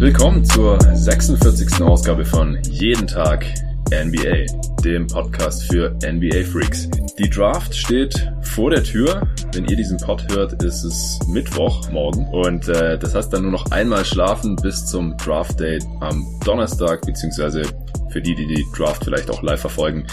Willkommen zur 46. Ausgabe von Jeden Tag NBA, dem Podcast für NBA Freaks. Die Draft steht vor der Tür. Wenn ihr diesen Pod hört, ist es Mittwoch morgen und äh, das heißt dann nur noch einmal schlafen bis zum Draft Date am Donnerstag beziehungsweise für die, die die Draft vielleicht auch live verfolgen,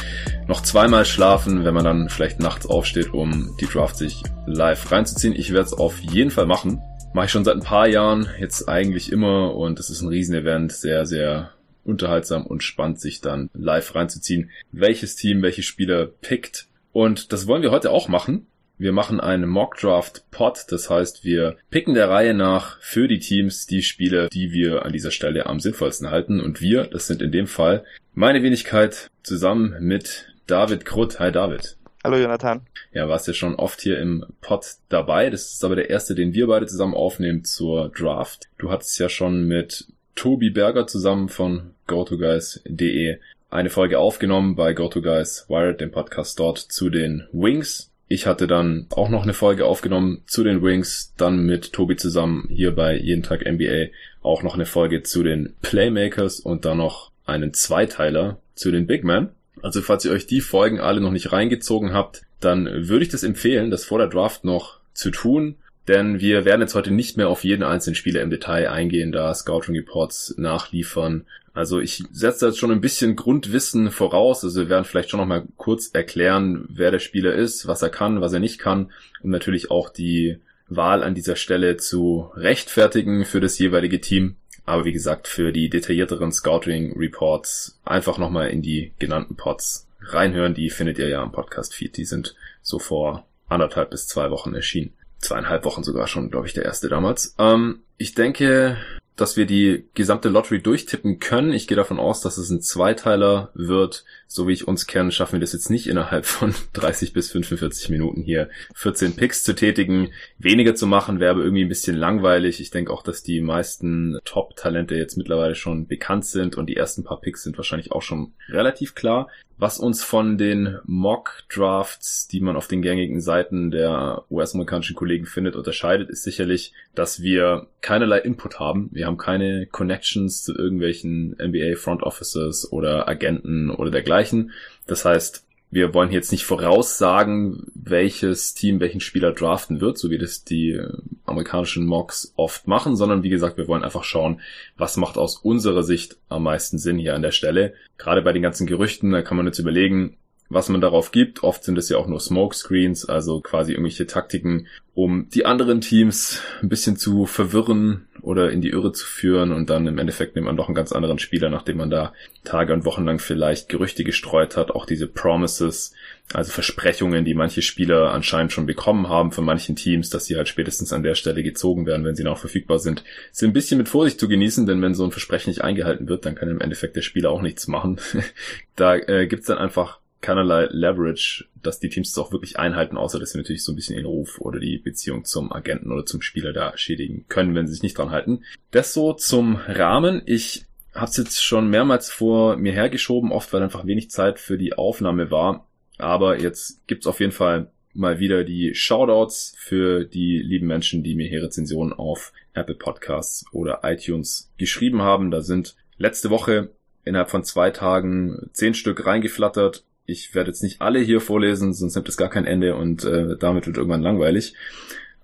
noch zweimal schlafen, wenn man dann vielleicht nachts aufsteht, um die Draft sich live reinzuziehen. Ich werde es auf jeden Fall machen. Mache ich schon seit ein paar Jahren, jetzt eigentlich immer und es ist ein Riesenevent, sehr, sehr unterhaltsam und spannend, sich dann live reinzuziehen, welches Team welche Spieler pickt. Und das wollen wir heute auch machen. Wir machen einen Mock Draft Pod, das heißt, wir picken der Reihe nach für die Teams die Spiele, die wir an dieser Stelle am sinnvollsten halten. Und wir, das sind in dem Fall meine Wenigkeit zusammen mit David Krutt. Hi David. Hallo Jonathan. Ja, warst ja schon oft hier im Pod dabei. Das ist aber der erste, den wir beide zusammen aufnehmen zur Draft. Du hattest ja schon mit Tobi Berger zusammen von GoToGuys.de eine Folge aufgenommen bei GoToGuys Wired, dem Podcast dort zu den Wings. Ich hatte dann auch noch eine Folge aufgenommen zu den Wings, dann mit Tobi zusammen hier bei Jeden Tag NBA auch noch eine Folge zu den Playmakers und dann noch einen Zweiteiler zu den Big Men. Also falls ihr euch die Folgen alle noch nicht reingezogen habt, dann würde ich das empfehlen, das vor der Draft noch zu tun. Denn wir werden jetzt heute nicht mehr auf jeden einzelnen Spieler im Detail eingehen, da Scouting Reports nachliefern. Also ich setze jetzt schon ein bisschen Grundwissen voraus. Also wir werden vielleicht schon noch mal kurz erklären, wer der Spieler ist, was er kann, was er nicht kann und natürlich auch die Wahl an dieser Stelle zu rechtfertigen für das jeweilige Team. Aber wie gesagt, für die detaillierteren Scouting Reports einfach nochmal in die genannten Pods reinhören. Die findet ihr ja am Podcast-Feed. Die sind so vor anderthalb bis zwei Wochen erschienen zweieinhalb Wochen sogar schon, glaube ich, der erste damals. Ähm, ich denke, dass wir die gesamte Lottery durchtippen können. Ich gehe davon aus, dass es ein Zweiteiler wird. So wie ich uns kenne, schaffen wir das jetzt nicht innerhalb von 30 bis 45 Minuten hier 14 Picks zu tätigen. Weniger zu machen wäre aber irgendwie ein bisschen langweilig. Ich denke auch, dass die meisten Top-Talente jetzt mittlerweile schon bekannt sind und die ersten paar Picks sind wahrscheinlich auch schon relativ klar. Was uns von den Mock-Drafts, die man auf den gängigen Seiten der US-amerikanischen Kollegen findet, unterscheidet, ist sicherlich, dass wir keinerlei Input haben. Wir haben keine Connections zu irgendwelchen NBA Front Officers oder Agenten oder dergleichen. Das heißt, wir wollen jetzt nicht voraussagen, welches Team welchen Spieler draften wird, so wie das die äh, amerikanischen Mocks oft machen, sondern wie gesagt, wir wollen einfach schauen, was macht aus unserer Sicht am meisten Sinn hier an der Stelle. Gerade bei den ganzen Gerüchten, da kann man jetzt überlegen, was man darauf gibt. Oft sind es ja auch nur Smokescreens, also quasi irgendwelche Taktiken, um die anderen Teams ein bisschen zu verwirren oder in die Irre zu führen und dann im Endeffekt nimmt man doch einen ganz anderen Spieler, nachdem man da Tage und Wochen lang vielleicht Gerüchte gestreut hat, auch diese Promises, also Versprechungen, die manche Spieler anscheinend schon bekommen haben von manchen Teams, dass sie halt spätestens an der Stelle gezogen werden, wenn sie noch verfügbar sind, sind ein bisschen mit Vorsicht zu genießen, denn wenn so ein Versprechen nicht eingehalten wird, dann kann im Endeffekt der Spieler auch nichts machen. da äh, gibt's dann einfach keinerlei Leverage, dass die Teams es auch wirklich einhalten, außer dass sie natürlich so ein bisschen den Ruf oder die Beziehung zum Agenten oder zum Spieler da schädigen können, wenn sie sich nicht dran halten. Das so zum Rahmen. Ich habe es jetzt schon mehrmals vor mir hergeschoben, oft weil einfach wenig Zeit für die Aufnahme war. Aber jetzt gibt's auf jeden Fall mal wieder die Shoutouts für die lieben Menschen, die mir hier Rezensionen auf Apple Podcasts oder iTunes geschrieben haben. Da sind letzte Woche innerhalb von zwei Tagen zehn Stück reingeflattert ich werde jetzt nicht alle hier vorlesen, sonst nimmt es gar kein Ende und äh, damit wird irgendwann langweilig.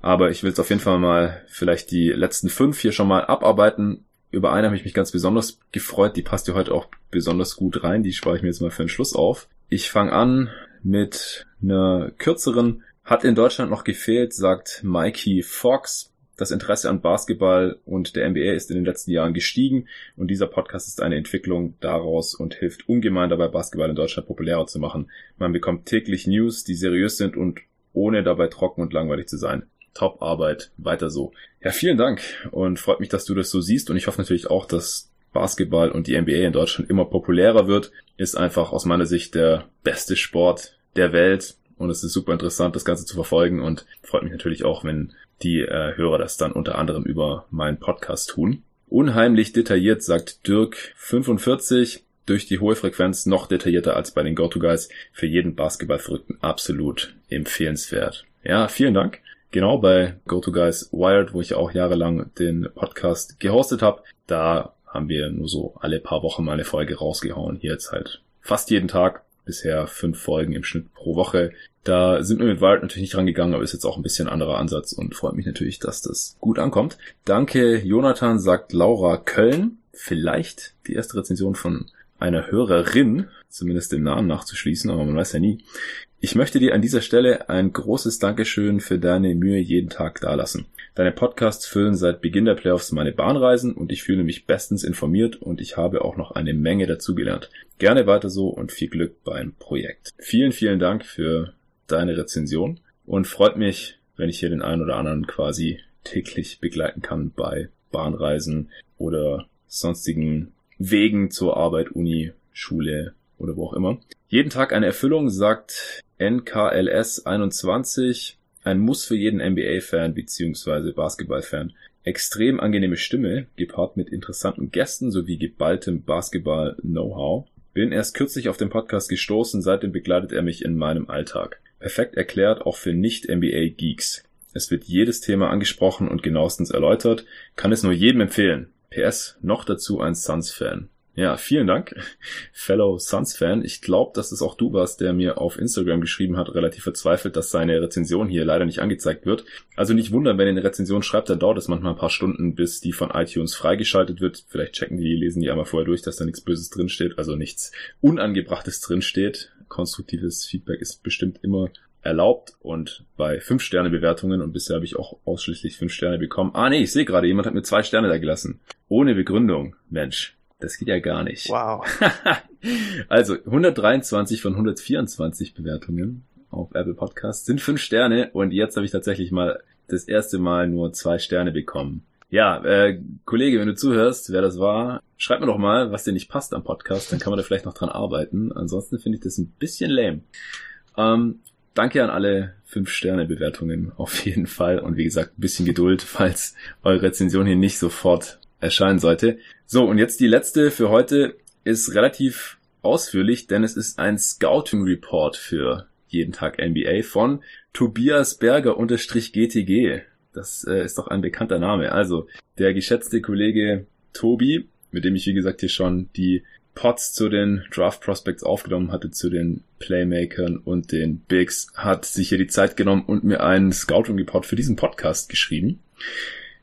Aber ich will jetzt auf jeden Fall mal vielleicht die letzten fünf hier schon mal abarbeiten. Über eine habe ich mich ganz besonders gefreut. Die passt ja heute auch besonders gut rein. Die spare ich mir jetzt mal für den Schluss auf. Ich fange an mit einer kürzeren. Hat in Deutschland noch gefehlt, sagt Mikey Fox. Das Interesse an Basketball und der NBA ist in den letzten Jahren gestiegen und dieser Podcast ist eine Entwicklung daraus und hilft ungemein dabei, Basketball in Deutschland populärer zu machen. Man bekommt täglich News, die seriös sind und ohne dabei trocken und langweilig zu sein. Top Arbeit, weiter so. Ja, vielen Dank und freut mich, dass du das so siehst und ich hoffe natürlich auch, dass Basketball und die NBA in Deutschland immer populärer wird. Ist einfach aus meiner Sicht der beste Sport der Welt und es ist super interessant, das Ganze zu verfolgen und freut mich natürlich auch, wenn die äh, Hörer das dann unter anderem über meinen Podcast tun. Unheimlich detailliert, sagt Dirk 45 durch die hohe Frequenz noch detaillierter als bei den Go-To-Guys. Für jeden Basketballverrückten absolut empfehlenswert. Ja, vielen Dank. Genau bei Go-To-Guys Wired, wo ich auch jahrelang den Podcast gehostet habe, da haben wir nur so alle paar Wochen mal eine Folge rausgehauen. Hier jetzt halt fast jeden Tag. Bisher fünf Folgen im Schnitt pro Woche. Da sind wir mit Wired natürlich nicht rangegangen, aber ist jetzt auch ein bisschen anderer Ansatz und freut mich natürlich, dass das gut ankommt. Danke, Jonathan, sagt Laura Köln. Vielleicht die erste Rezension von einer Hörerin, zumindest dem Namen nachzuschließen, aber man weiß ja nie. Ich möchte dir an dieser Stelle ein großes Dankeschön für deine Mühe jeden Tag dalassen. Deine Podcasts füllen seit Beginn der Playoffs meine Bahnreisen und ich fühle mich bestens informiert und ich habe auch noch eine Menge dazugelernt. Gerne weiter so und viel Glück beim Projekt. Vielen, vielen Dank für deine Rezension und freut mich, wenn ich hier den einen oder anderen quasi täglich begleiten kann bei Bahnreisen oder sonstigen Wegen zur Arbeit, Uni, Schule oder wo auch immer. Jeden Tag eine Erfüllung, sagt NKLS 21. Ein Muss für jeden NBA-Fan bzw. Basketball-Fan. Extrem angenehme Stimme, gepaart mit interessanten Gästen sowie geballtem Basketball-Know-how. Bin erst kürzlich auf den Podcast gestoßen, seitdem begleitet er mich in meinem Alltag. Perfekt erklärt auch für Nicht-NBA-Geeks. Es wird jedes Thema angesprochen und genauestens erläutert, kann es nur jedem empfehlen. PS, noch dazu ein Suns-Fan. Ja, vielen Dank, Fellow Suns-Fan. Ich glaube, dass es auch du warst, der mir auf Instagram geschrieben hat, relativ verzweifelt, dass seine Rezension hier leider nicht angezeigt wird. Also nicht wundern, wenn ihr eine Rezension schreibt, dann dauert es manchmal ein paar Stunden, bis die von iTunes freigeschaltet wird. Vielleicht checken die, lesen die einmal vorher durch, dass da nichts Böses drinsteht, also nichts Unangebrachtes drinsteht. Konstruktives Feedback ist bestimmt immer erlaubt und bei 5-Sterne-Bewertungen und bisher habe ich auch ausschließlich 5 Sterne bekommen. Ah nee, ich sehe gerade, jemand hat mir zwei Sterne da gelassen. Ohne Begründung. Mensch, das geht ja gar nicht. Wow. also 123 von 124 Bewertungen auf Apple Podcast sind 5 Sterne und jetzt habe ich tatsächlich mal das erste Mal nur zwei Sterne bekommen. Ja, äh, Kollege, wenn du zuhörst, wer das war, schreib mir doch mal, was dir nicht passt am Podcast, dann kann man da vielleicht noch dran arbeiten. Ansonsten finde ich das ein bisschen lame. Ähm, danke an alle 5-Sterne-Bewertungen auf jeden Fall. Und wie gesagt, ein bisschen Geduld, falls eure Rezension hier nicht sofort erscheinen sollte. So, und jetzt die letzte für heute ist relativ ausführlich, denn es ist ein Scouting Report für jeden Tag NBA von Tobias Berger unterstrich GTG. Das äh, ist doch ein bekannter Name. Also, der geschätzte Kollege Tobi, mit dem ich wie gesagt hier schon die Pots zu den Draft Prospects aufgenommen hatte, zu den Playmakern und den Bigs, hat sich hier die Zeit genommen und mir einen Scouting Report für diesen Podcast geschrieben.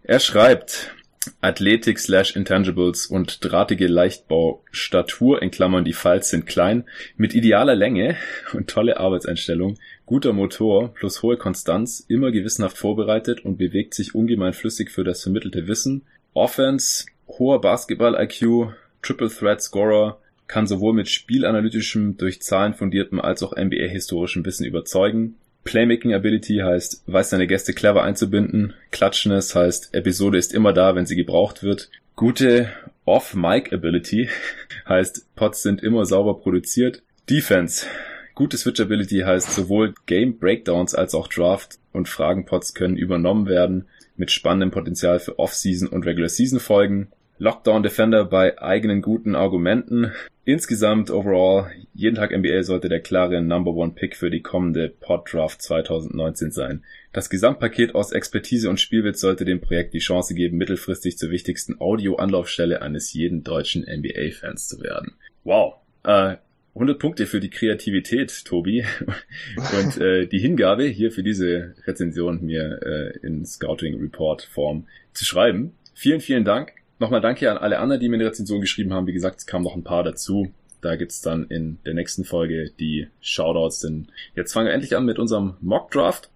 Er schreibt, Athletik slash Intangibles und drahtige Leichtbau Statur in Klammern die Falls sind klein, mit idealer Länge und tolle Arbeitseinstellung, guter Motor plus hohe Konstanz, immer gewissenhaft vorbereitet und bewegt sich ungemein flüssig für das vermittelte Wissen, Offense, hoher Basketball-IQ, Triple Threat Scorer, kann sowohl mit spielanalytischem, durch Zahlen fundiertem als auch NBA-historischem Wissen überzeugen. Playmaking Ability heißt, weiß seine Gäste clever einzubinden. Klatschness heißt, Episode ist immer da, wenn sie gebraucht wird. Gute Off-Mic Ability heißt, Pots sind immer sauber produziert. Defense. Gute Switchability heißt, sowohl Game Breakdowns als auch Draft und Fragenpots können übernommen werden mit spannendem Potenzial für Off-Season und Regular-Season Folgen. Lockdown Defender bei eigenen guten Argumenten. Insgesamt overall, jeden Tag NBA sollte der klare Number One Pick für die kommende Pod Draft 2019 sein. Das Gesamtpaket aus Expertise und Spielwitz sollte dem Projekt die Chance geben, mittelfristig zur wichtigsten Audio-Anlaufstelle eines jeden deutschen NBA-Fans zu werden. Wow. Äh, 100 Punkte für die Kreativität, Tobi, und äh, die Hingabe hier für diese Rezension mir äh, in Scouting Report Form zu schreiben. Vielen, vielen Dank. Nochmal danke an alle anderen, die mir eine Rezension geschrieben haben. Wie gesagt, es kamen noch ein paar dazu. Da gibt's dann in der nächsten Folge die Shoutouts. Denn jetzt fangen wir endlich an mit unserem Mock Draft.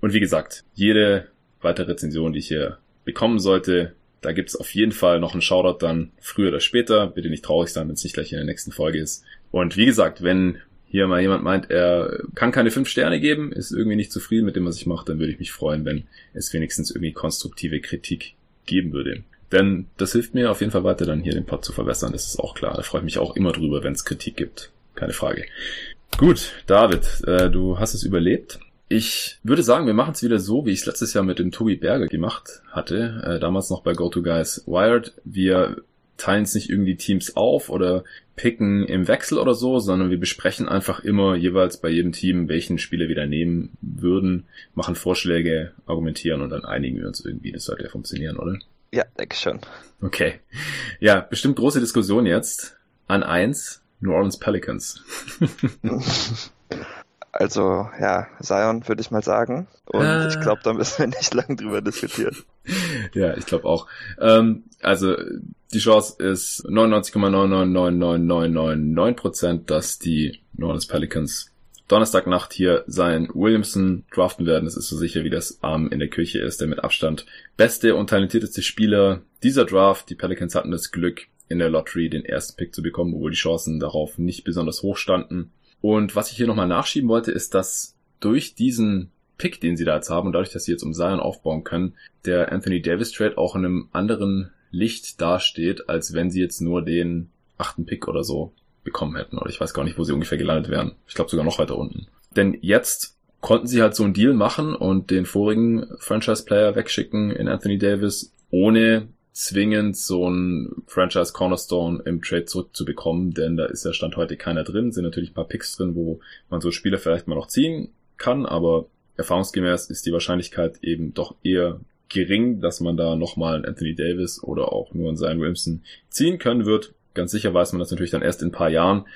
Und wie gesagt, jede weitere Rezension, die ich hier bekommen sollte, da gibt's auf jeden Fall noch einen Shoutout dann früher oder später. Bitte nicht traurig sein, wenn es nicht gleich in der nächsten Folge ist. Und wie gesagt, wenn hier mal jemand meint, er kann keine fünf Sterne geben, ist irgendwie nicht zufrieden mit dem, was ich mache, dann würde ich mich freuen, wenn es wenigstens irgendwie konstruktive Kritik geben würde. Denn das hilft mir auf jeden Fall weiter, dann hier den Pod zu verbessern. Das ist auch klar. Da freue ich mich auch immer drüber, wenn es Kritik gibt. Keine Frage. Gut, David, äh, du hast es überlebt. Ich würde sagen, wir machen es wieder so, wie ich es letztes Jahr mit dem Tobi Berger gemacht hatte, äh, damals noch bei GoToGuys Wired. Wir teilen es nicht irgendwie Teams auf oder picken im Wechsel oder so, sondern wir besprechen einfach immer jeweils bei jedem Team, welchen Spieler wir da nehmen würden, machen Vorschläge, argumentieren und dann einigen wir uns irgendwie. Das sollte ja funktionieren, oder? Ja, denke schon. Okay. Ja, bestimmt große Diskussion jetzt. An eins, New Orleans Pelicans. Also ja, Zion würde ich mal sagen. Und äh. ich glaube, da müssen wir nicht lang drüber diskutieren. ja, ich glaube auch. Ähm, also die Chance ist 99,999999%, dass die New Orleans Pelicans Donnerstagnacht hier sein Williamson draften werden. Das ist so sicher, wie das Arm in der Küche ist. Der mit Abstand beste und talentierteste Spieler dieser Draft. Die Pelicans hatten das Glück, in der Lottery den ersten Pick zu bekommen, obwohl die Chancen darauf nicht besonders hoch standen. Und was ich hier nochmal nachschieben wollte, ist, dass durch diesen Pick, den sie da jetzt haben und dadurch, dass sie jetzt um Zion aufbauen können, der Anthony Davis Trade auch in einem anderen Licht dasteht, als wenn sie jetzt nur den achten Pick oder so bekommen hätten. Oder ich weiß gar nicht, wo sie ungefähr gelandet wären. Ich glaube sogar noch weiter unten. Denn jetzt konnten sie halt so einen Deal machen und den vorigen Franchise-Player wegschicken in Anthony Davis, ohne zwingend so ein Franchise Cornerstone im Trade zurückzubekommen, denn da ist ja Stand heute keiner drin, sind natürlich ein paar Picks drin, wo man so Spieler vielleicht mal noch ziehen kann, aber erfahrungsgemäß ist die Wahrscheinlichkeit eben doch eher gering, dass man da nochmal einen Anthony Davis oder auch nur einen Zion Williamson ziehen können wird. Ganz sicher weiß man das natürlich dann erst in ein paar Jahren,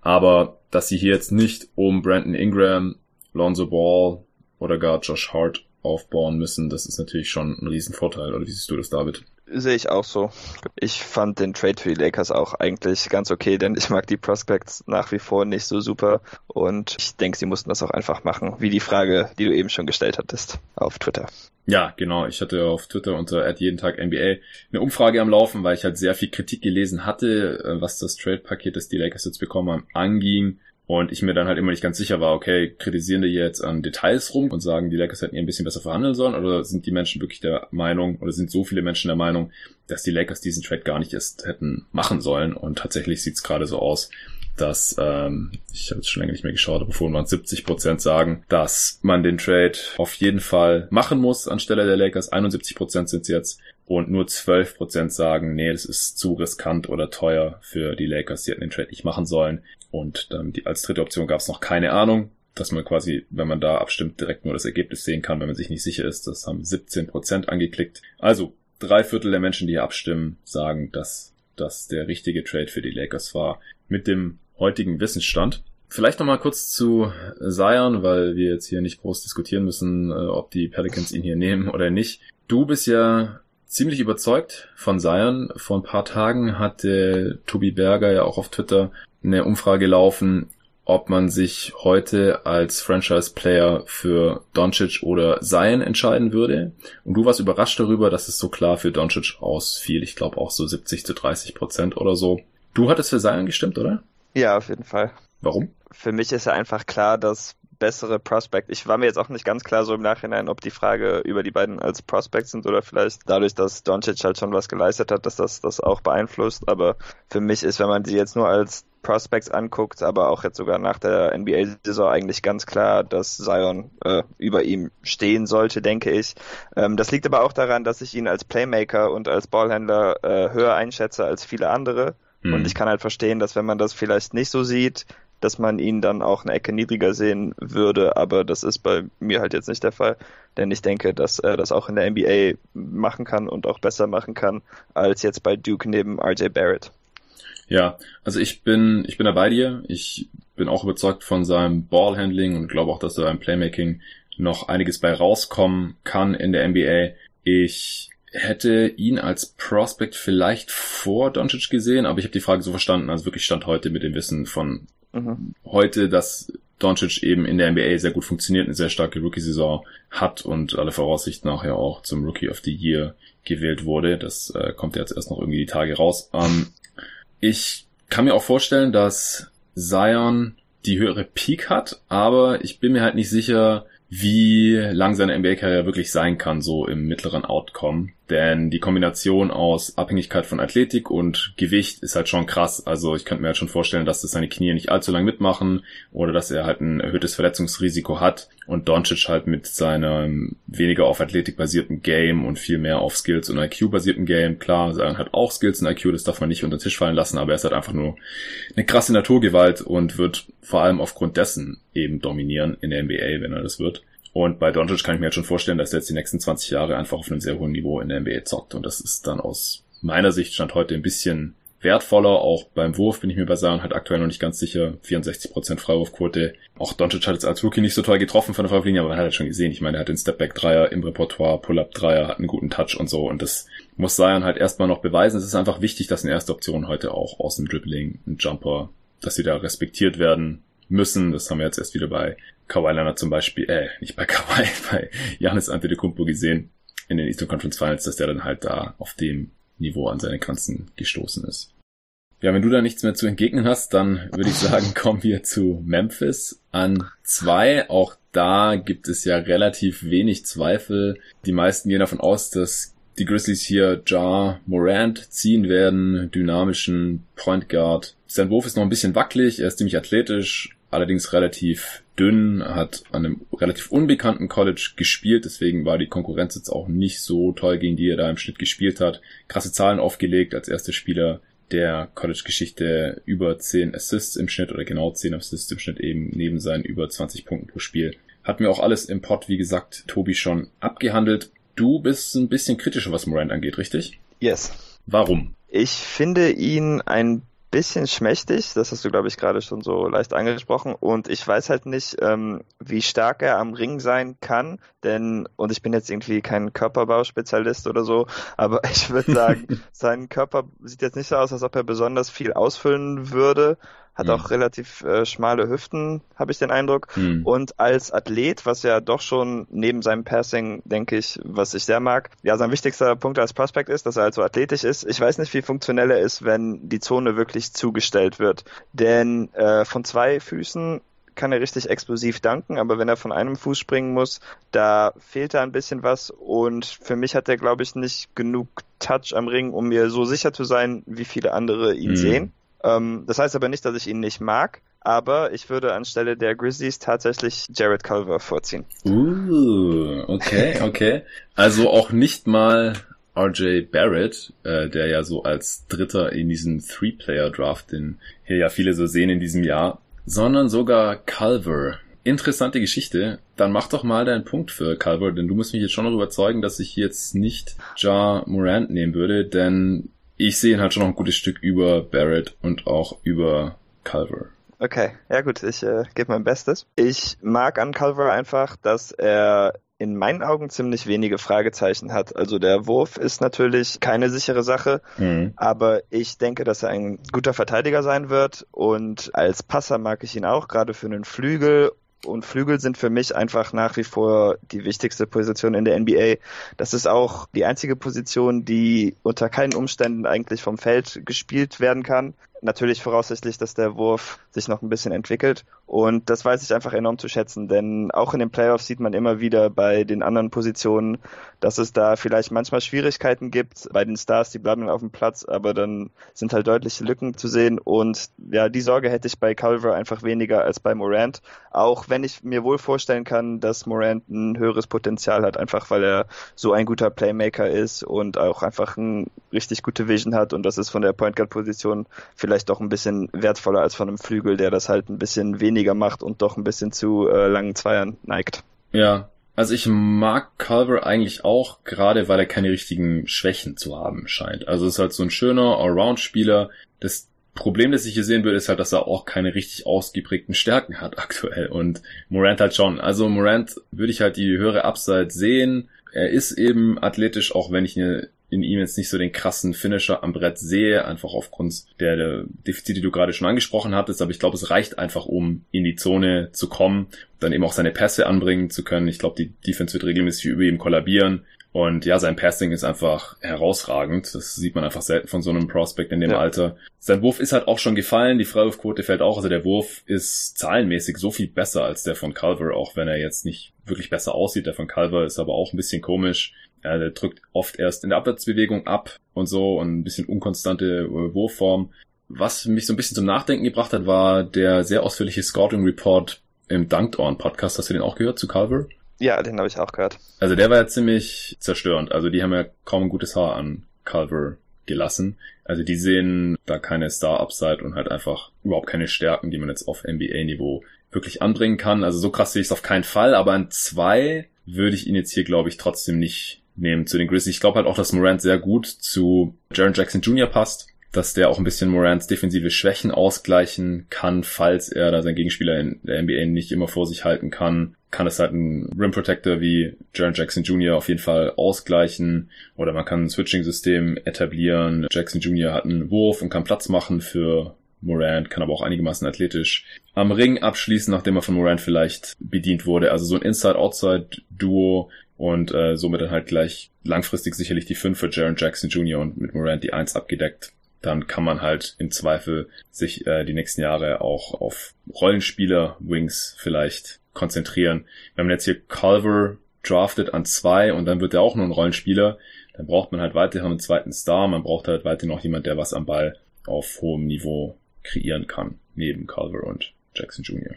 aber dass sie hier jetzt nicht um Brandon Ingram, Lonzo Ball oder gar Josh Hart aufbauen müssen, das ist natürlich schon ein Riesenvorteil. Oder wie siehst du das, David? Sehe ich auch so. Ich fand den Trade für die Lakers auch eigentlich ganz okay, denn ich mag die Prospects nach wie vor nicht so super und ich denke, sie mussten das auch einfach machen, wie die Frage, die du eben schon gestellt hattest auf Twitter. Ja, genau. Ich hatte auf Twitter unter jeden Tag NBA eine Umfrage am Laufen, weil ich halt sehr viel Kritik gelesen hatte, äh, was das Trade-Paket, das die Lakers jetzt bekommen haben, anging. Und ich mir dann halt immer nicht ganz sicher war, okay, kritisieren die jetzt an Details rum und sagen, die Lakers hätten ihr ein bisschen besser verhandeln sollen, oder sind die Menschen wirklich der Meinung, oder sind so viele Menschen der Meinung, dass die Lakers diesen Trade gar nicht erst hätten machen sollen? Und tatsächlich sieht's gerade so aus, dass, ähm, ich habe jetzt schon länger nicht mehr geschaut, aber vorhin waren 70 Prozent sagen, dass man den Trade auf jeden Fall machen muss anstelle der Lakers. 71 Prozent sind jetzt und nur 12 Prozent sagen, nee, das ist zu riskant oder teuer für die Lakers, die hätten den Trade nicht machen sollen. Und ähm, die, als dritte Option gab es noch keine Ahnung, dass man quasi, wenn man da abstimmt, direkt nur das Ergebnis sehen kann, wenn man sich nicht sicher ist. Das haben 17 Prozent angeklickt. Also drei Viertel der Menschen, die hier abstimmen, sagen, dass das der richtige Trade für die Lakers war. Mit dem heutigen Wissensstand. Vielleicht nochmal kurz zu Zion, weil wir jetzt hier nicht groß diskutieren müssen, äh, ob die Pelicans ihn hier nehmen oder nicht. Du bist ja ziemlich überzeugt von Zion. Vor ein paar Tagen hatte Tobi Berger ja auch auf Twitter eine Umfrage laufen, ob man sich heute als Franchise-Player für Doncic oder Zion entscheiden würde. Und du warst überrascht darüber, dass es so klar für Doncic ausfiel. Ich glaube auch so 70 zu 30 Prozent oder so. Du hattest für Zion gestimmt, oder? Ja, auf jeden Fall. Warum? Für mich ist ja einfach klar, dass bessere Prospect. Ich war mir jetzt auch nicht ganz klar so im Nachhinein, ob die Frage über die beiden als Prospect sind oder vielleicht dadurch, dass Doncic halt schon was geleistet hat, dass das das auch beeinflusst. Aber für mich ist, wenn man sie jetzt nur als Prospects anguckt, aber auch jetzt sogar nach der NBA-Saison eigentlich ganz klar, dass Zion äh, über ihm stehen sollte, denke ich. Ähm, das liegt aber auch daran, dass ich ihn als Playmaker und als Ballhändler äh, höher einschätze als viele andere. Mhm. Und ich kann halt verstehen, dass wenn man das vielleicht nicht so sieht, dass man ihn dann auch eine Ecke niedriger sehen würde, aber das ist bei mir halt jetzt nicht der Fall, denn ich denke, dass er das auch in der NBA machen kann und auch besser machen kann als jetzt bei Duke neben RJ Barrett. Ja, also ich bin, ich bin da bei dir. Ich bin auch überzeugt von seinem Ballhandling und glaube auch, dass da beim Playmaking noch einiges bei rauskommen kann in der NBA. Ich hätte ihn als Prospect vielleicht vor Doncic gesehen, aber ich habe die Frage so verstanden, also wirklich stand heute mit dem Wissen von mhm. heute, dass Doncic eben in der NBA sehr gut funktioniert, eine sehr starke Rookie-Saison hat und alle Voraussicht nachher auch zum Rookie of the Year gewählt wurde. Das äh, kommt jetzt erst noch irgendwie die Tage raus. Ähm, ich kann mir auch vorstellen, dass Zion die höhere Peak hat, aber ich bin mir halt nicht sicher, wie lang seine NBA-Karriere wirklich sein kann, so im mittleren Outcome. Denn die Kombination aus Abhängigkeit von Athletik und Gewicht ist halt schon krass. Also ich könnte mir halt schon vorstellen, dass das seine Knie nicht allzu lang mitmachen oder dass er halt ein erhöhtes Verletzungsrisiko hat und Doncic halt mit seinem weniger auf Athletik basierten Game und viel mehr auf Skills und IQ basierten Game. Klar, er hat auch Skills und IQ, das darf man nicht unter den Tisch fallen lassen, aber er ist halt einfach nur eine krasse Naturgewalt und wird vor allem aufgrund dessen eben dominieren in der NBA, wenn er das wird. Und bei Doncic kann ich mir jetzt schon vorstellen, dass er jetzt die nächsten 20 Jahre einfach auf einem sehr hohen Niveau in der NBA zockt. Und das ist dann aus meiner Sicht stand heute ein bisschen wertvoller. Auch beim Wurf bin ich mir bei Zion halt aktuell noch nicht ganz sicher. 64% Freiwurfquote. Auch Doncic hat jetzt als Rookie nicht so toll getroffen von der Freiwurflinie, aber man hat halt schon gesehen. Ich meine, er hat den Stepback-Dreier im Repertoire, Pull-Up-Dreier, hat einen guten Touch und so. Und das muss Zion halt erstmal noch beweisen. Es ist einfach wichtig, dass eine erste Option heute auch aus dem Dribbling, ein Jumper, dass sie da respektiert werden müssen. Das haben wir jetzt erst wieder bei Kawhi Leonard zum Beispiel, äh, nicht bei Kawhi, bei Janis Antetokounmpo gesehen in den Eastern Conference Finals, dass der dann halt da auf dem Niveau an seine Grenzen gestoßen ist. Ja, wenn du da nichts mehr zu entgegnen hast, dann würde ich sagen, kommen wir zu Memphis an zwei. Auch da gibt es ja relativ wenig Zweifel. Die meisten gehen davon aus, dass die Grizzlies hier Jar Morant ziehen werden, dynamischen Point Guard. Sein Wurf ist noch ein bisschen wackelig, er ist ziemlich athletisch, allerdings relativ dünn, hat an einem relativ unbekannten College gespielt, deswegen war die Konkurrenz jetzt auch nicht so toll, gegen die er da im Schnitt gespielt hat. Krasse Zahlen aufgelegt als erster Spieler der College-Geschichte über 10 Assists im Schnitt oder genau 10 Assists im Schnitt eben neben seinen über 20 Punkten pro Spiel. Hatten wir auch alles im Pod, wie gesagt, Tobi schon abgehandelt. Du bist ein bisschen kritischer, was Morant angeht, richtig? Yes. Warum? Ich finde ihn ein bisschen schmächtig, das hast du, glaube ich, gerade schon so leicht angesprochen. Und ich weiß halt nicht, ähm, wie stark er am Ring sein kann, denn, und ich bin jetzt irgendwie kein Körperbauspezialist oder so, aber ich würde sagen, sein Körper sieht jetzt nicht so aus, als ob er besonders viel ausfüllen würde. Hat mhm. auch relativ äh, schmale Hüften, habe ich den Eindruck. Mhm. Und als Athlet, was ja doch schon neben seinem Passing, denke ich, was ich sehr mag, ja, sein wichtigster Punkt als Prospect ist, dass er halt so athletisch ist. Ich weiß nicht, wie funktionell er ist, wenn die Zone wirklich zugestellt wird. Denn äh, von zwei Füßen kann er richtig explosiv danken, aber wenn er von einem Fuß springen muss, da fehlt da ein bisschen was und für mich hat er, glaube ich, nicht genug Touch am Ring, um mir so sicher zu sein, wie viele andere ihn mhm. sehen. Ähm, das heißt aber nicht, dass ich ihn nicht mag, aber ich würde anstelle der Grizzlies tatsächlich Jared Culver vorziehen. Uh, okay, okay. Also auch nicht mal RJ Barrett, äh, der ja so als Dritter in diesem Three-Player-Draft, den hier ja viele so sehen in diesem Jahr, sondern sogar Culver. Interessante Geschichte. Dann mach doch mal deinen Punkt für Culver, denn du musst mich jetzt schon noch überzeugen, dass ich jetzt nicht Ja Morant nehmen würde, denn ich sehe ihn halt schon noch ein gutes Stück über Barrett und auch über Culver. Okay, ja gut, ich äh, gebe mein Bestes. Ich mag an Culver einfach, dass er in meinen Augen ziemlich wenige Fragezeichen hat. Also der Wurf ist natürlich keine sichere Sache, mhm. aber ich denke, dass er ein guter Verteidiger sein wird und als Passer mag ich ihn auch, gerade für einen Flügel und Flügel sind für mich einfach nach wie vor die wichtigste Position in der NBA. Das ist auch die einzige Position, die unter keinen Umständen eigentlich vom Feld gespielt werden kann. Natürlich voraussichtlich, dass der Wurf sich noch ein bisschen entwickelt. Und das weiß ich einfach enorm zu schätzen, denn auch in den Playoffs sieht man immer wieder bei den anderen Positionen, dass es da vielleicht manchmal Schwierigkeiten gibt. Bei den Stars, die bleiben auf dem Platz, aber dann sind halt deutliche Lücken zu sehen. Und ja, die Sorge hätte ich bei Culver einfach weniger als bei Morant. Auch wenn ich mir wohl vorstellen kann, dass Morant ein höheres Potenzial hat, einfach weil er so ein guter Playmaker ist und auch einfach eine richtig gute Vision hat. Und das ist von der Point Guard Position vielleicht doch ein bisschen wertvoller als von einem Flügel, der das halt ein bisschen weniger macht und doch ein bisschen zu äh, langen Zweiern neigt. Ja, also ich mag Culver eigentlich auch, gerade weil er keine richtigen Schwächen zu haben scheint. Also ist halt so ein schöner Allround-Spieler. Das Problem, das ich hier sehen würde, ist halt, dass er auch keine richtig ausgeprägten Stärken hat aktuell. Und Morant halt schon. Also Morant würde ich halt die höhere Upside sehen. Er ist eben athletisch, auch wenn ich eine in ihm jetzt nicht so den krassen Finisher am Brett sehe, einfach aufgrund der, der Defizite, die du gerade schon angesprochen hattest. Aber ich glaube, es reicht einfach, um in die Zone zu kommen, dann eben auch seine Pässe anbringen zu können. Ich glaube, die Defense wird regelmäßig über ihm kollabieren. Und ja, sein Passing ist einfach herausragend. Das sieht man einfach selten von so einem Prospect in dem ja. Alter. Sein Wurf ist halt auch schon gefallen. Die Freiwurfquote fällt auch. Also der Wurf ist zahlenmäßig so viel besser als der von Culver, auch wenn er jetzt nicht wirklich besser aussieht. Der von Calver ist aber auch ein bisschen komisch. Ja, der drückt oft erst in der Abwärtsbewegung ab und so und ein bisschen unkonstante äh, Wurfform. Was mich so ein bisschen zum Nachdenken gebracht hat, war der sehr ausführliche Scouting Report im Dunked On Podcast. Hast du den auch gehört zu Calver? Ja, den habe ich auch gehört. Also der war ja ziemlich zerstörend. Also die haben ja kaum ein gutes Haar an Calver gelassen. Also die sehen da keine Star-Upside und halt einfach überhaupt keine Stärken, die man jetzt auf NBA-Niveau wirklich anbringen kann. Also so krass sehe ich es auf keinen Fall, aber an zwei würde ich ihn jetzt hier, glaube ich, trotzdem nicht nehmen zu den Grizzlies. Ich glaube halt auch, dass Morant sehr gut zu Jaron Jackson Jr. passt, dass der auch ein bisschen Morants defensive Schwächen ausgleichen kann, falls er da sein Gegenspieler in der NBA nicht immer vor sich halten kann. Kann es halt ein Rim Protector wie Jaron Jackson Jr. auf jeden Fall ausgleichen oder man kann ein Switching-System etablieren. Jackson Jr. hat einen Wurf und kann Platz machen für Morant, kann aber auch einigermaßen athletisch am Ring abschließen, nachdem er von Morant vielleicht bedient wurde. Also so ein Inside-Outside-Duo und äh, somit dann halt gleich langfristig sicherlich die 5 für Jaron Jackson Jr. und mit Morant die 1 abgedeckt. Dann kann man halt im Zweifel sich äh, die nächsten Jahre auch auf Rollenspieler, Wings vielleicht konzentrieren. Wenn man jetzt hier Culver draftet an zwei und dann wird er auch nur ein Rollenspieler, dann braucht man halt weiterhin einen zweiten Star, man braucht halt weiterhin noch jemand, der was am Ball auf hohem Niveau kreieren kann, neben Culver und Jackson Jr.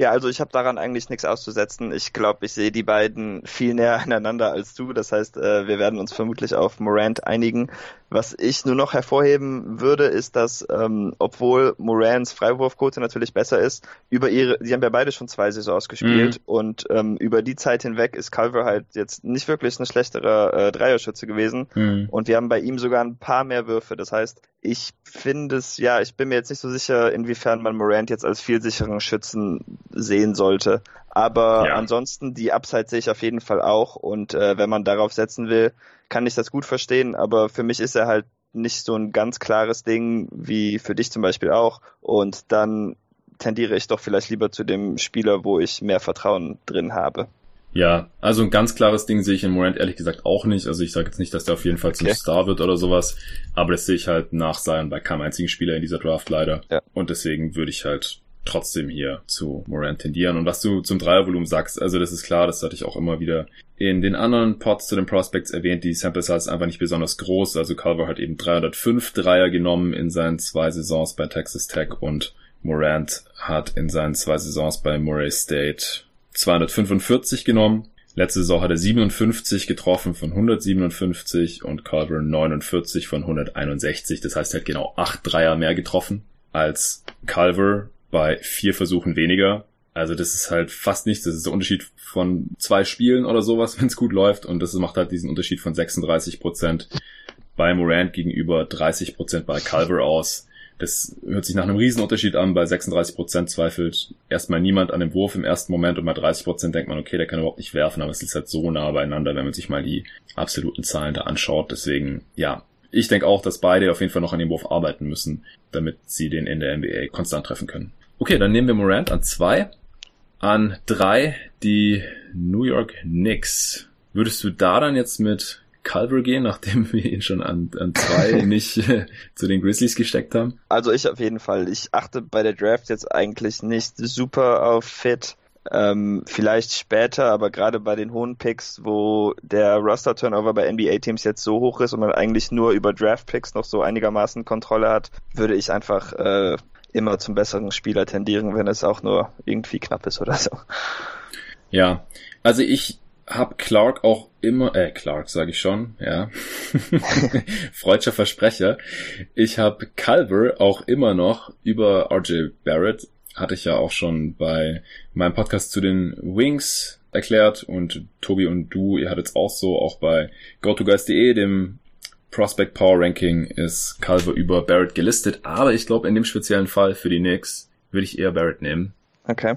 Ja, also ich habe daran eigentlich nichts auszusetzen. Ich glaube, ich sehe die beiden viel näher aneinander als du. Das heißt, äh, wir werden uns vermutlich auf Morant einigen. Was ich nur noch hervorheben würde, ist, dass ähm, obwohl Morans Freiwurfquote natürlich besser ist, über ihre, sie haben ja beide schon zwei Saisons gespielt mhm. und ähm, über die Zeit hinweg ist Culver halt jetzt nicht wirklich ein schlechterer äh, Dreierschütze gewesen mhm. und wir haben bei ihm sogar ein paar mehr Würfe. Das heißt, ich finde es, ja, ich bin mir jetzt nicht so sicher, inwiefern man Morant jetzt als viel sicheren Schützen sehen sollte. Aber ja. ansonsten die Upside sehe ich auf jeden Fall auch und äh, wenn man darauf setzen will, kann ich das gut verstehen, aber für mich ist er halt nicht so ein ganz klares Ding wie für dich zum Beispiel auch. Und dann tendiere ich doch vielleicht lieber zu dem Spieler, wo ich mehr Vertrauen drin habe. Ja, also ein ganz klares Ding sehe ich in Morant ehrlich gesagt auch nicht. Also ich sage jetzt nicht, dass der auf jeden Fall zum okay. Star wird oder sowas, aber das sehe ich halt nach sein bei keinem einzigen Spieler in dieser Draft leider. Ja. Und deswegen würde ich halt trotzdem hier zu Morant tendieren. Und was du zum Dreiervolumen sagst, also das ist klar, das hatte ich auch immer wieder in den anderen Pods zu den Prospects erwähnt, die Sample Size ist einfach nicht besonders groß. Also Culver hat eben 305 Dreier genommen in seinen zwei Saisons bei Texas Tech und Morant hat in seinen zwei Saisons bei Murray State 245 genommen. Letzte Saison hat er 57 getroffen von 157 und Culver 49 von 161. Das heißt, er hat genau acht Dreier mehr getroffen als Culver bei vier Versuchen weniger. Also das ist halt fast nichts. Das ist der Unterschied von zwei Spielen oder sowas, wenn es gut läuft. Und das macht halt diesen Unterschied von 36 Prozent bei Morant gegenüber 30 Prozent bei Culver aus. Das hört sich nach einem Riesenunterschied an. Bei 36 Prozent zweifelt erstmal niemand an dem Wurf im ersten Moment und bei 30 Prozent denkt man, okay, der kann überhaupt nicht werfen, aber es ist halt so nah beieinander, wenn man sich mal die absoluten Zahlen da anschaut. Deswegen, ja, ich denke auch, dass beide auf jeden Fall noch an dem Wurf arbeiten müssen, damit sie den in der NBA konstant treffen können. Okay, dann nehmen wir Morant an zwei. An drei die New York Knicks. Würdest du da dann jetzt mit Culver gehen, nachdem wir ihn schon an, an zwei nicht zu den Grizzlies gesteckt haben? Also ich auf jeden Fall. Ich achte bei der Draft jetzt eigentlich nicht super auf Fit. Ähm, vielleicht später, aber gerade bei den hohen Picks, wo der Roster-Turnover bei NBA-Teams jetzt so hoch ist und man eigentlich nur über Draft-Picks noch so einigermaßen Kontrolle hat, würde ich einfach äh, immer zum besseren Spieler tendieren, wenn es auch nur irgendwie knapp ist oder so. Ja, also ich habe Clark auch immer, äh, Clark sage ich schon, ja, freudscher Versprecher. Ich habe Culver auch immer noch über RJ Barrett, hatte ich ja auch schon bei meinem Podcast zu den Wings erklärt und Tobi und du, ihr hattet es auch so, auch bei GoToGuys.de, dem Prospect Power Ranking ist Calver über Barrett gelistet, aber ich glaube in dem speziellen Fall für die Knicks würde ich eher Barrett nehmen. Okay.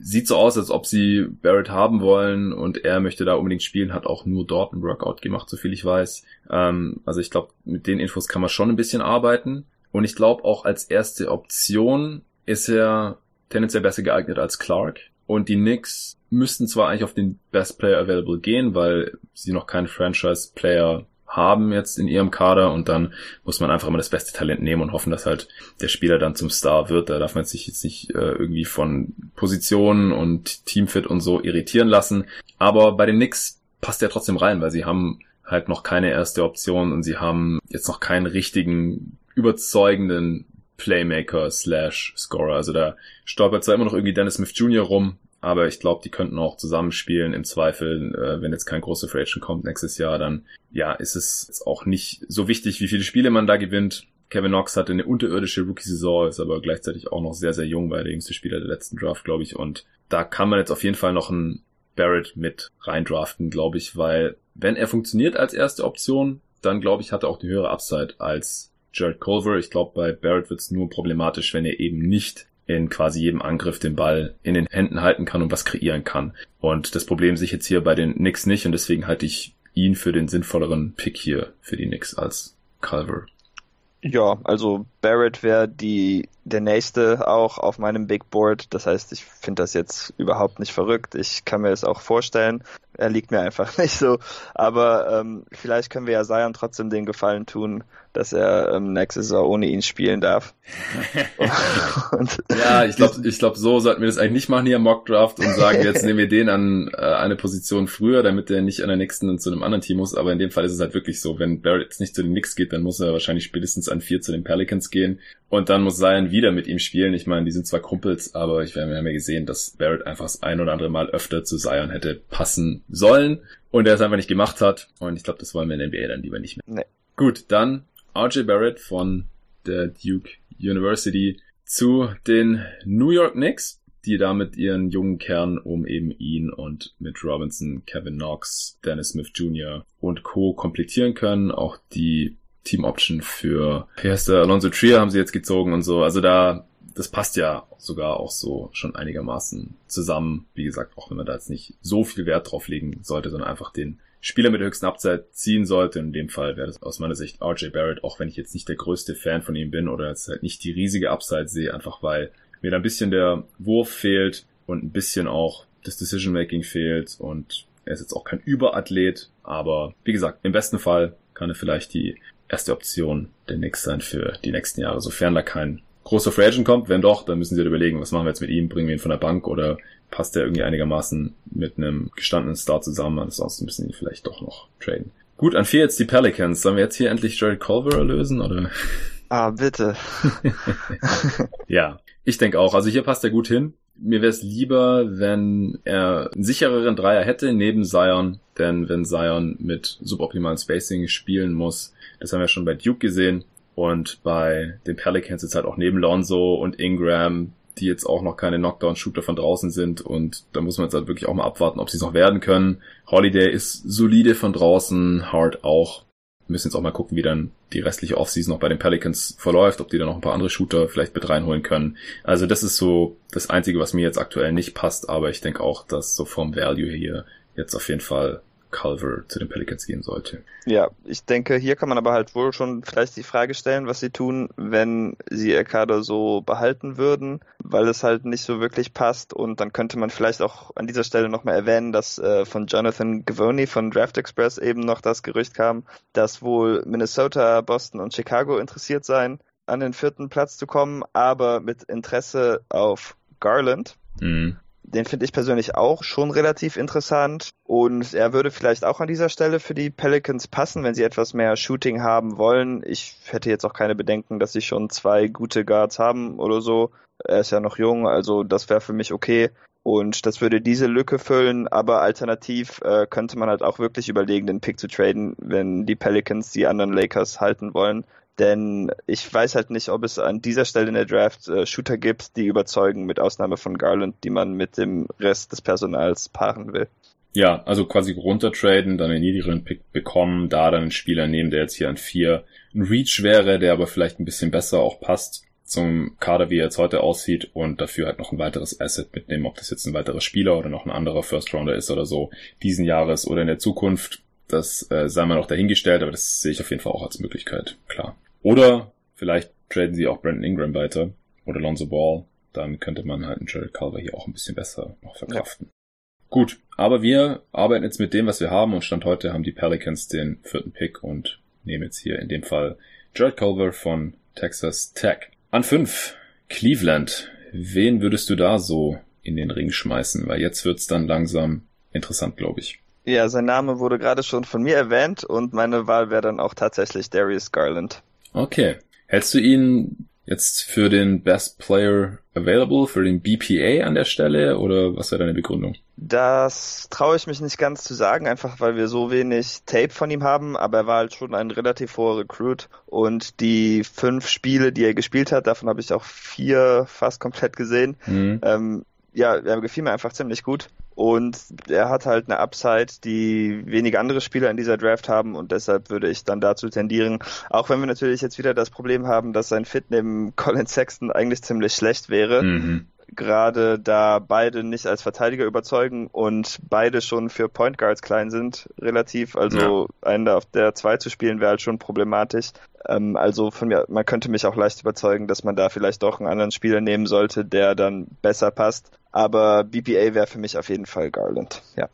Sieht so aus, als ob sie Barrett haben wollen und er möchte da unbedingt spielen, hat auch nur dort ein Workout gemacht, soviel ich weiß. Ähm, also ich glaube, mit den Infos kann man schon ein bisschen arbeiten. Und ich glaube auch als erste Option ist er tendenziell besser geeignet als Clark. Und die Knicks müssten zwar eigentlich auf den Best Player Available gehen, weil sie noch keinen Franchise Player haben jetzt in ihrem Kader und dann muss man einfach immer das beste Talent nehmen und hoffen, dass halt der Spieler dann zum Star wird. Da darf man sich jetzt nicht äh, irgendwie von Positionen und Teamfit und so irritieren lassen. Aber bei den Knicks passt er trotzdem rein, weil sie haben halt noch keine erste Option und sie haben jetzt noch keinen richtigen überzeugenden Playmaker slash Scorer. Also da stolpert zwar immer noch irgendwie Dennis Smith Jr. rum, aber ich glaube, die könnten auch zusammenspielen. Im Zweifel, äh, wenn jetzt kein großer Free Agent kommt nächstes Jahr, dann ja, ist es jetzt auch nicht so wichtig, wie viele Spiele man da gewinnt. Kevin Knox hatte eine unterirdische Rookie-Saison, ist aber gleichzeitig auch noch sehr, sehr jung, weil der jüngste Spieler der letzten Draft, glaube ich. Und da kann man jetzt auf jeden Fall noch einen Barrett mit reindraften, glaube ich, weil wenn er funktioniert als erste Option, dann glaube ich, hat er auch die höhere Upside als Jared Culver. Ich glaube, bei Barrett wird es nur problematisch, wenn er eben nicht in quasi jedem Angriff den Ball in den Händen halten kann und was kreieren kann. Und das Problem sehe ich jetzt hier bei den Knicks nicht und deswegen halte ich ihn für den sinnvolleren Pick hier für die Knicks als Culver. Ja, also Barrett wäre die der nächste auch auf meinem Big Board. Das heißt, ich finde das jetzt überhaupt nicht verrückt. Ich kann mir es auch vorstellen. Er liegt mir einfach nicht so. Aber ähm, vielleicht können wir ja Zion trotzdem den Gefallen tun, dass er ähm, nächste Saison ohne ihn spielen darf. und ja, ich glaube, ich glaub, so sollten wir das eigentlich nicht machen hier im Mock Draft und sagen, jetzt nehmen wir den an äh, eine Position früher, damit der nicht an der nächsten zu einem anderen Team muss. Aber in dem Fall ist es halt wirklich so, wenn Barrett jetzt nicht zu den Knicks geht, dann muss er wahrscheinlich spätestens an vier zu den Pelicans gehen. Und dann muss Zion wieder mit ihm spielen. Ich meine, die sind zwar Kumpels, aber ich, wir haben ja gesehen, dass Barrett einfach das ein oder andere Mal öfter zu Zion hätte passen sollen und er es einfach nicht gemacht hat. Und ich glaube, das wollen wir in der NBA dann lieber nicht mehr. Nee. Gut, dann RJ Barrett von der Duke University zu den New York Knicks, die da mit ihren jungen Kern um eben ihn und mit Robinson, Kevin Knox, Dennis Smith Jr. und Co. komplettieren können. Auch die Team Option für, wie heißt der, Alonso Trier haben sie jetzt gezogen und so. Also da, das passt ja sogar auch so schon einigermaßen zusammen. Wie gesagt, auch wenn man da jetzt nicht so viel Wert drauf legen sollte, sondern einfach den Spieler mit der höchsten Upside ziehen sollte. In dem Fall wäre das aus meiner Sicht RJ Barrett, auch wenn ich jetzt nicht der größte Fan von ihm bin oder jetzt halt nicht die riesige Upside sehe, einfach weil mir da ein bisschen der Wurf fehlt und ein bisschen auch das Decision Making fehlt und er ist jetzt auch kein Überathlet, aber wie gesagt, im besten Fall kann er vielleicht die erste Option der Knicks sein für die nächsten Jahre, sofern da kein großer Free Agent kommt. Wenn doch, dann müssen sie halt überlegen, was machen wir jetzt mit ihm? Bringen wir ihn von der Bank oder passt der irgendwie einigermaßen mit einem gestandenen Star zusammen? Ansonsten müssen ihn vielleicht doch noch traden. Gut, an vier jetzt die Pelicans. Sollen wir jetzt hier endlich Jared Culver erlösen, oder? Ah, bitte. ja, ich denke auch. Also hier passt er gut hin. Mir wäre es lieber, wenn er einen sichereren Dreier hätte neben Zion, denn wenn Zion mit suboptimalen Spacing spielen muss, das haben wir schon bei Duke gesehen und bei den Pelicans jetzt halt auch neben Lonzo und Ingram, die jetzt auch noch keine Knockdown-Shooter von draußen sind und da muss man jetzt halt wirklich auch mal abwarten, ob sie es noch werden können. Holiday ist solide von draußen, Hart auch. Müssen jetzt auch mal gucken, wie dann die restliche Offseason noch bei den Pelicans verläuft, ob die dann noch ein paar andere Shooter vielleicht mit reinholen können. Also das ist so das Einzige, was mir jetzt aktuell nicht passt, aber ich denke auch, dass so vom Value hier jetzt auf jeden Fall Culver zu den Pelicans gehen sollte. Ja, ich denke, hier kann man aber halt wohl schon vielleicht die Frage stellen, was sie tun, wenn sie ihr Kader so behalten würden, weil es halt nicht so wirklich passt und dann könnte man vielleicht auch an dieser Stelle nochmal erwähnen, dass äh, von Jonathan Gavoni von Draft Express eben noch das Gerücht kam, dass wohl Minnesota, Boston und Chicago interessiert seien, an den vierten Platz zu kommen, aber mit Interesse auf Garland. Mhm. Den finde ich persönlich auch schon relativ interessant und er würde vielleicht auch an dieser Stelle für die Pelicans passen, wenn sie etwas mehr Shooting haben wollen. Ich hätte jetzt auch keine Bedenken, dass sie schon zwei gute Guards haben oder so. Er ist ja noch jung, also das wäre für mich okay. Und das würde diese Lücke füllen, aber alternativ äh, könnte man halt auch wirklich überlegen, den Pick zu traden, wenn die Pelicans die anderen Lakers halten wollen. Denn ich weiß halt nicht, ob es an dieser Stelle in der Draft äh, Shooter gibt, die überzeugen, mit Ausnahme von Garland, die man mit dem Rest des Personals paaren will. Ja, also quasi runtertraden, dann einen niedrigeren Pick bekommen, da dann einen Spieler nehmen, der jetzt hier an vier ein Reach wäre, der aber vielleicht ein bisschen besser auch passt zum Kader, wie er jetzt heute aussieht und dafür halt noch ein weiteres Asset mitnehmen, ob das jetzt ein weiterer Spieler oder noch ein anderer First Rounder ist oder so, diesen Jahres oder in der Zukunft. Das äh, sei mal noch dahingestellt, aber das sehe ich auf jeden Fall auch als Möglichkeit, klar. Oder vielleicht traden sie auch Brandon Ingram weiter oder Lonzo Ball. Dann könnte man halt einen Jared Culver hier auch ein bisschen besser noch verkraften. Ja. Gut, aber wir arbeiten jetzt mit dem, was wir haben und Stand heute haben die Pelicans den vierten Pick und nehmen jetzt hier in dem Fall Jared Culver von Texas Tech. An fünf, Cleveland. Wen würdest du da so in den Ring schmeißen? Weil jetzt wird's dann langsam interessant, glaube ich. Ja, sein Name wurde gerade schon von mir erwähnt und meine Wahl wäre dann auch tatsächlich Darius Garland. Okay. Hältst du ihn jetzt für den Best Player Available, für den BPA an der Stelle oder was wäre deine Begründung? Das traue ich mich nicht ganz zu sagen, einfach weil wir so wenig Tape von ihm haben, aber er war halt schon ein relativ hoher Recruit und die fünf Spiele, die er gespielt hat, davon habe ich auch vier fast komplett gesehen. Mhm. Ähm, ja, er gefiel mir einfach ziemlich gut. Und er hat halt eine Upside, die wenige andere Spieler in dieser Draft haben und deshalb würde ich dann dazu tendieren, auch wenn wir natürlich jetzt wieder das Problem haben, dass sein Fit neben Colin Sexton eigentlich ziemlich schlecht wäre. Mhm gerade da beide nicht als Verteidiger überzeugen und beide schon für Point Guards klein sind, relativ. Also ja. einen da auf der 2 zu spielen wäre halt schon problematisch. Ähm, also von mir, man könnte mich auch leicht überzeugen, dass man da vielleicht doch einen anderen Spieler nehmen sollte, der dann besser passt. Aber BPA wäre für mich auf jeden Fall Garland, ja.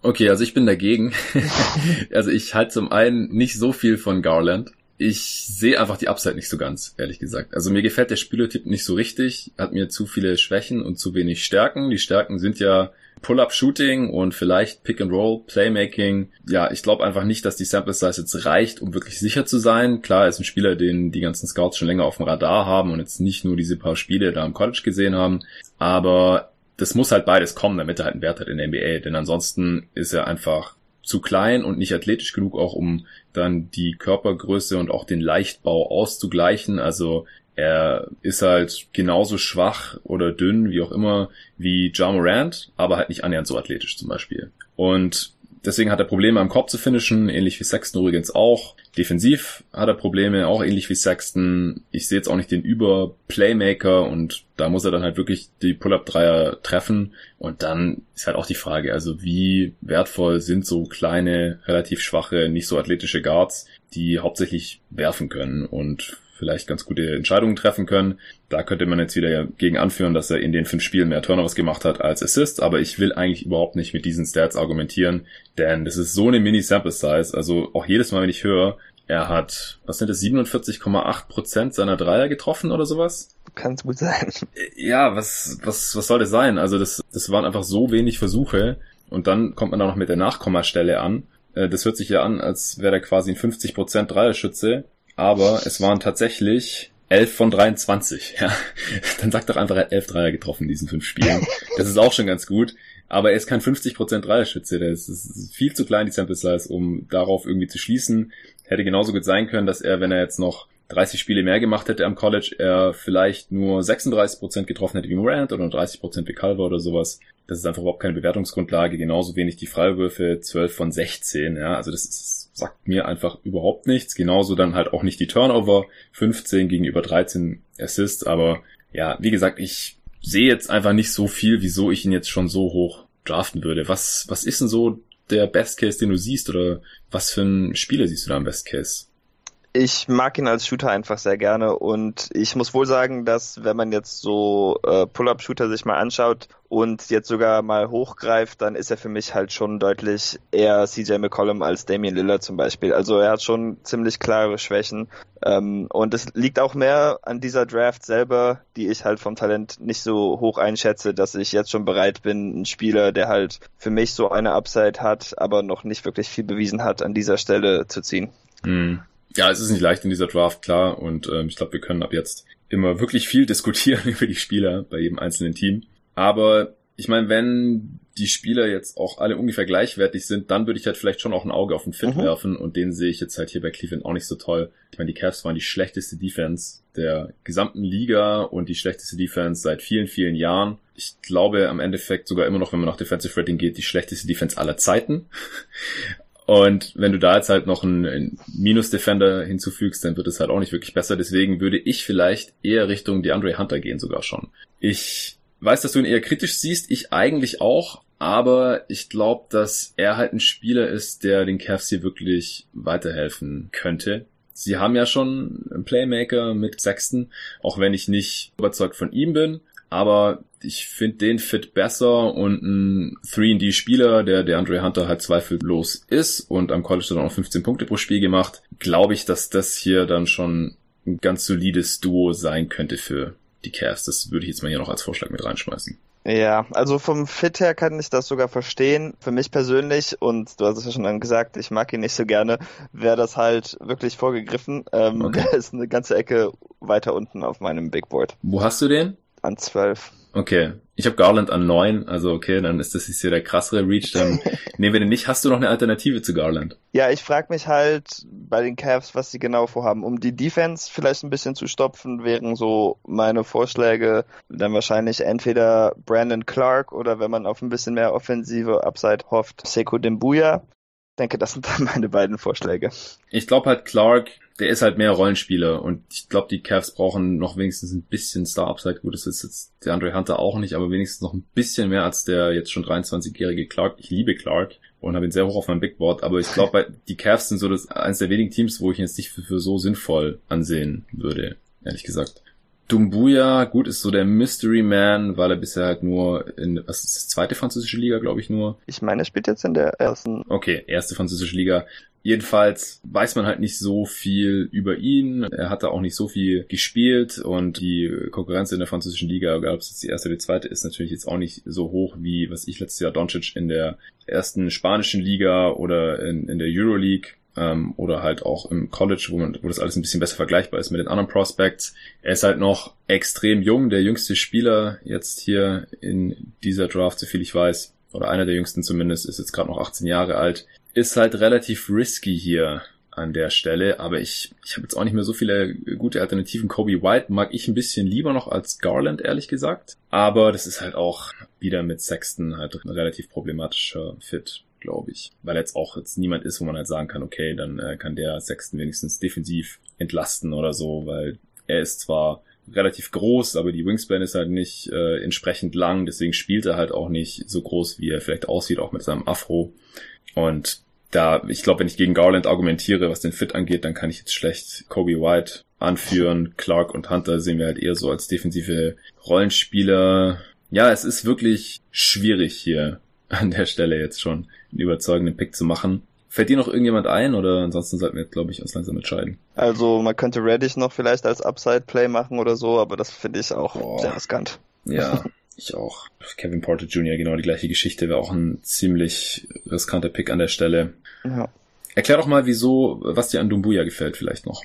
Okay, also ich bin dagegen. also ich halte zum einen nicht so viel von Garland ich sehe einfach die Upside nicht so ganz, ehrlich gesagt. Also mir gefällt der Spielertyp nicht so richtig, hat mir zu viele Schwächen und zu wenig Stärken. Die Stärken sind ja Pull-up-Shooting und vielleicht Pick-and-Roll, Playmaking. Ja, ich glaube einfach nicht, dass die Sample Size jetzt reicht, um wirklich sicher zu sein. Klar, er ist ein Spieler, den die ganzen Scouts schon länger auf dem Radar haben und jetzt nicht nur diese paar Spiele da im College gesehen haben. Aber das muss halt beides kommen, damit er halt einen Wert hat in der NBA. Denn ansonsten ist er einfach zu klein und nicht athletisch genug auch, um dann die Körpergröße und auch den Leichtbau auszugleichen. Also er ist halt genauso schwach oder dünn, wie auch immer, wie Ja Morant, aber halt nicht annähernd so athletisch zum Beispiel. Und deswegen hat er Probleme am Korb zu finishen, ähnlich wie Sexton übrigens auch. Defensiv hat er Probleme, auch ähnlich wie Sexton. Ich sehe jetzt auch nicht den Über-Playmaker und da muss er dann halt wirklich die Pull-Up-Dreier treffen. Und dann ist halt auch die Frage, also wie wertvoll sind so kleine, relativ schwache, nicht so athletische Guards, die hauptsächlich werfen können und vielleicht ganz gute Entscheidungen treffen können. Da könnte man jetzt wieder gegen anführen, dass er in den fünf Spielen mehr Turnovers gemacht hat als Assists, aber ich will eigentlich überhaupt nicht mit diesen Stats argumentieren, denn das ist so eine Mini-Sample-Size, also auch jedes Mal, wenn ich höre, er hat, was sind das, 47,8% seiner Dreier getroffen oder sowas? Kann es gut sein. Ja, was, was, was soll das sein? Also das, das waren einfach so wenig Versuche und dann kommt man da noch mit der Nachkommastelle an. Äh, das hört sich ja an, als wäre er quasi ein 50% Dreierschütze aber es waren tatsächlich 11 von 23. Ja. Dann sagt doch einfach, er hat 11 Dreier getroffen in diesen fünf Spielen. Das ist auch schon ganz gut. Aber er ist kein 50% Dreierschütze. Der ist, ist viel zu klein, die Sample Size, um darauf irgendwie zu schließen. Hätte genauso gut sein können, dass er, wenn er jetzt noch 30 Spiele mehr gemacht hätte am College, er vielleicht nur 36% getroffen hätte wie Morant oder 30% wie Calver oder sowas. Das ist einfach überhaupt keine Bewertungsgrundlage. Genauso wenig die Freiwürfe, 12 von 16. Ja, also das ist sagt mir einfach überhaupt nichts. Genauso dann halt auch nicht die Turnover. 15 gegenüber 13 Assists. Aber ja, wie gesagt, ich sehe jetzt einfach nicht so viel, wieso ich ihn jetzt schon so hoch draften würde. Was, was ist denn so der Best Case, den du siehst? Oder was für ein Spieler siehst du da am Best Case? Ich mag ihn als Shooter einfach sehr gerne und ich muss wohl sagen, dass wenn man jetzt so äh, Pull-up-Shooter sich mal anschaut und jetzt sogar mal hochgreift, dann ist er für mich halt schon deutlich eher CJ McCollum als Damian Lillard zum Beispiel. Also er hat schon ziemlich klare Schwächen ähm, und es liegt auch mehr an dieser Draft selber, die ich halt vom Talent nicht so hoch einschätze, dass ich jetzt schon bereit bin, einen Spieler, der halt für mich so eine Upside hat, aber noch nicht wirklich viel bewiesen hat, an dieser Stelle zu ziehen. Mhm ja, es ist nicht leicht in dieser Draft, klar. Und ähm, ich glaube, wir können ab jetzt immer wirklich viel diskutieren über die Spieler bei jedem einzelnen Team. Aber ich meine, wenn die Spieler jetzt auch alle ungefähr gleichwertig sind, dann würde ich halt vielleicht schon auch ein Auge auf den Fit mhm. werfen und den sehe ich jetzt halt hier bei Cleveland auch nicht so toll. Ich meine, die Cavs waren die schlechteste Defense der gesamten Liga und die schlechteste Defense seit vielen, vielen Jahren. Ich glaube am Endeffekt sogar immer noch, wenn man nach Defensive Rating geht, die schlechteste Defense aller Zeiten. Und wenn du da jetzt halt noch einen, Minus-Defender hinzufügst, dann wird es halt auch nicht wirklich besser. Deswegen würde ich vielleicht eher Richtung DeAndre Hunter gehen sogar schon. Ich weiß, dass du ihn eher kritisch siehst, ich eigentlich auch, aber ich glaube, dass er halt ein Spieler ist, der den Cavs hier wirklich weiterhelfen könnte. Sie haben ja schon einen Playmaker mit Sexton, auch wenn ich nicht überzeugt von ihm bin. aber ich finde den Fit besser und ein 3D-Spieler, der der Andre Hunter halt zweifellos ist und am College dann auch 15 Punkte pro Spiel gemacht, glaube ich, dass das hier dann schon ein ganz solides Duo sein könnte für die Cavs. Das würde ich jetzt mal hier noch als Vorschlag mit reinschmeißen. Ja, also vom Fit her kann ich das sogar verstehen. Für mich persönlich, und du hast es ja schon dann gesagt, ich mag ihn nicht so gerne, wäre das halt wirklich vorgegriffen. Ähm, okay. Der ist eine ganze Ecke weiter unten auf meinem Big Board. Wo hast du den? An zwölf. Okay. Ich habe Garland an neun, also okay, dann ist das hier der krassere Reach. Dann nehmen wir den nicht. Hast du noch eine Alternative zu Garland? Ja, ich frage mich halt bei den Cavs, was sie genau vorhaben. Um die Defense vielleicht ein bisschen zu stopfen, wären so meine Vorschläge dann wahrscheinlich entweder Brandon Clark oder wenn man auf ein bisschen mehr offensive Upside hofft, Seko Dembuya denke, das sind dann meine beiden Vorschläge. Ich glaube halt Clark, der ist halt mehr Rollenspieler und ich glaube, die Cavs brauchen noch wenigstens ein bisschen Star-Upside. Gut, das ist jetzt der Andre Hunter auch nicht, aber wenigstens noch ein bisschen mehr als der jetzt schon 23-jährige Clark. Ich liebe Clark und habe ihn sehr hoch auf meinem Big Board, aber ich glaube, die Cavs sind so das eines der wenigen Teams, wo ich ihn jetzt nicht für, für so sinnvoll ansehen würde, ehrlich gesagt. Dumbuya, gut, ist so der Mystery Man, weil er bisher halt nur in, was ist das, zweite französische Liga, glaube ich nur. Ich meine, er spielt jetzt in der ersten. Okay, erste französische Liga. Jedenfalls weiß man halt nicht so viel über ihn. Er hat da auch nicht so viel gespielt und die Konkurrenz in der französischen Liga, egal ob es jetzt die erste oder die zweite ist, natürlich jetzt auch nicht so hoch wie was ich letztes Jahr Doncic in der ersten spanischen Liga oder in, in der Euroleague ähm, oder halt auch im College, wo, man, wo das alles ein bisschen besser vergleichbar ist mit den anderen Prospects. Er ist halt noch extrem jung, der jüngste Spieler jetzt hier in dieser Draft, soviel ich weiß, oder einer der jüngsten zumindest, ist jetzt gerade noch 18 Jahre alt. Ist halt relativ risky hier an der Stelle, aber ich, ich habe jetzt auch nicht mehr so viele gute Alternativen. Kobe White mag ich ein bisschen lieber noch als Garland, ehrlich gesagt. Aber das ist halt auch wieder mit Sexton halt ein relativ problematischer Fit glaube ich. Weil jetzt auch jetzt niemand ist, wo man halt sagen kann, okay, dann äh, kann der Sexton wenigstens defensiv entlasten oder so, weil er ist zwar relativ groß, aber die Wingspan ist halt nicht äh, entsprechend lang, deswegen spielt er halt auch nicht so groß, wie er vielleicht aussieht, auch mit seinem Afro. Und da, ich glaube, wenn ich gegen Garland argumentiere, was den Fit angeht, dann kann ich jetzt schlecht Kobe White anführen. Clark und Hunter sehen wir halt eher so als defensive Rollenspieler. Ja, es ist wirklich schwierig hier an der Stelle jetzt schon einen überzeugenden Pick zu machen. Fällt dir noch irgendjemand ein oder ansonsten sollten wir, glaube ich, uns langsam entscheiden? Also man könnte Reddish noch vielleicht als Upside-Play machen oder so, aber das finde ich auch Boah. sehr riskant. Ja, ich auch. Kevin Porter Jr. genau die gleiche Geschichte, wäre auch ein ziemlich riskanter Pick an der Stelle. Ja. Erklär doch mal, wieso, was dir an Dumbuya gefällt vielleicht noch.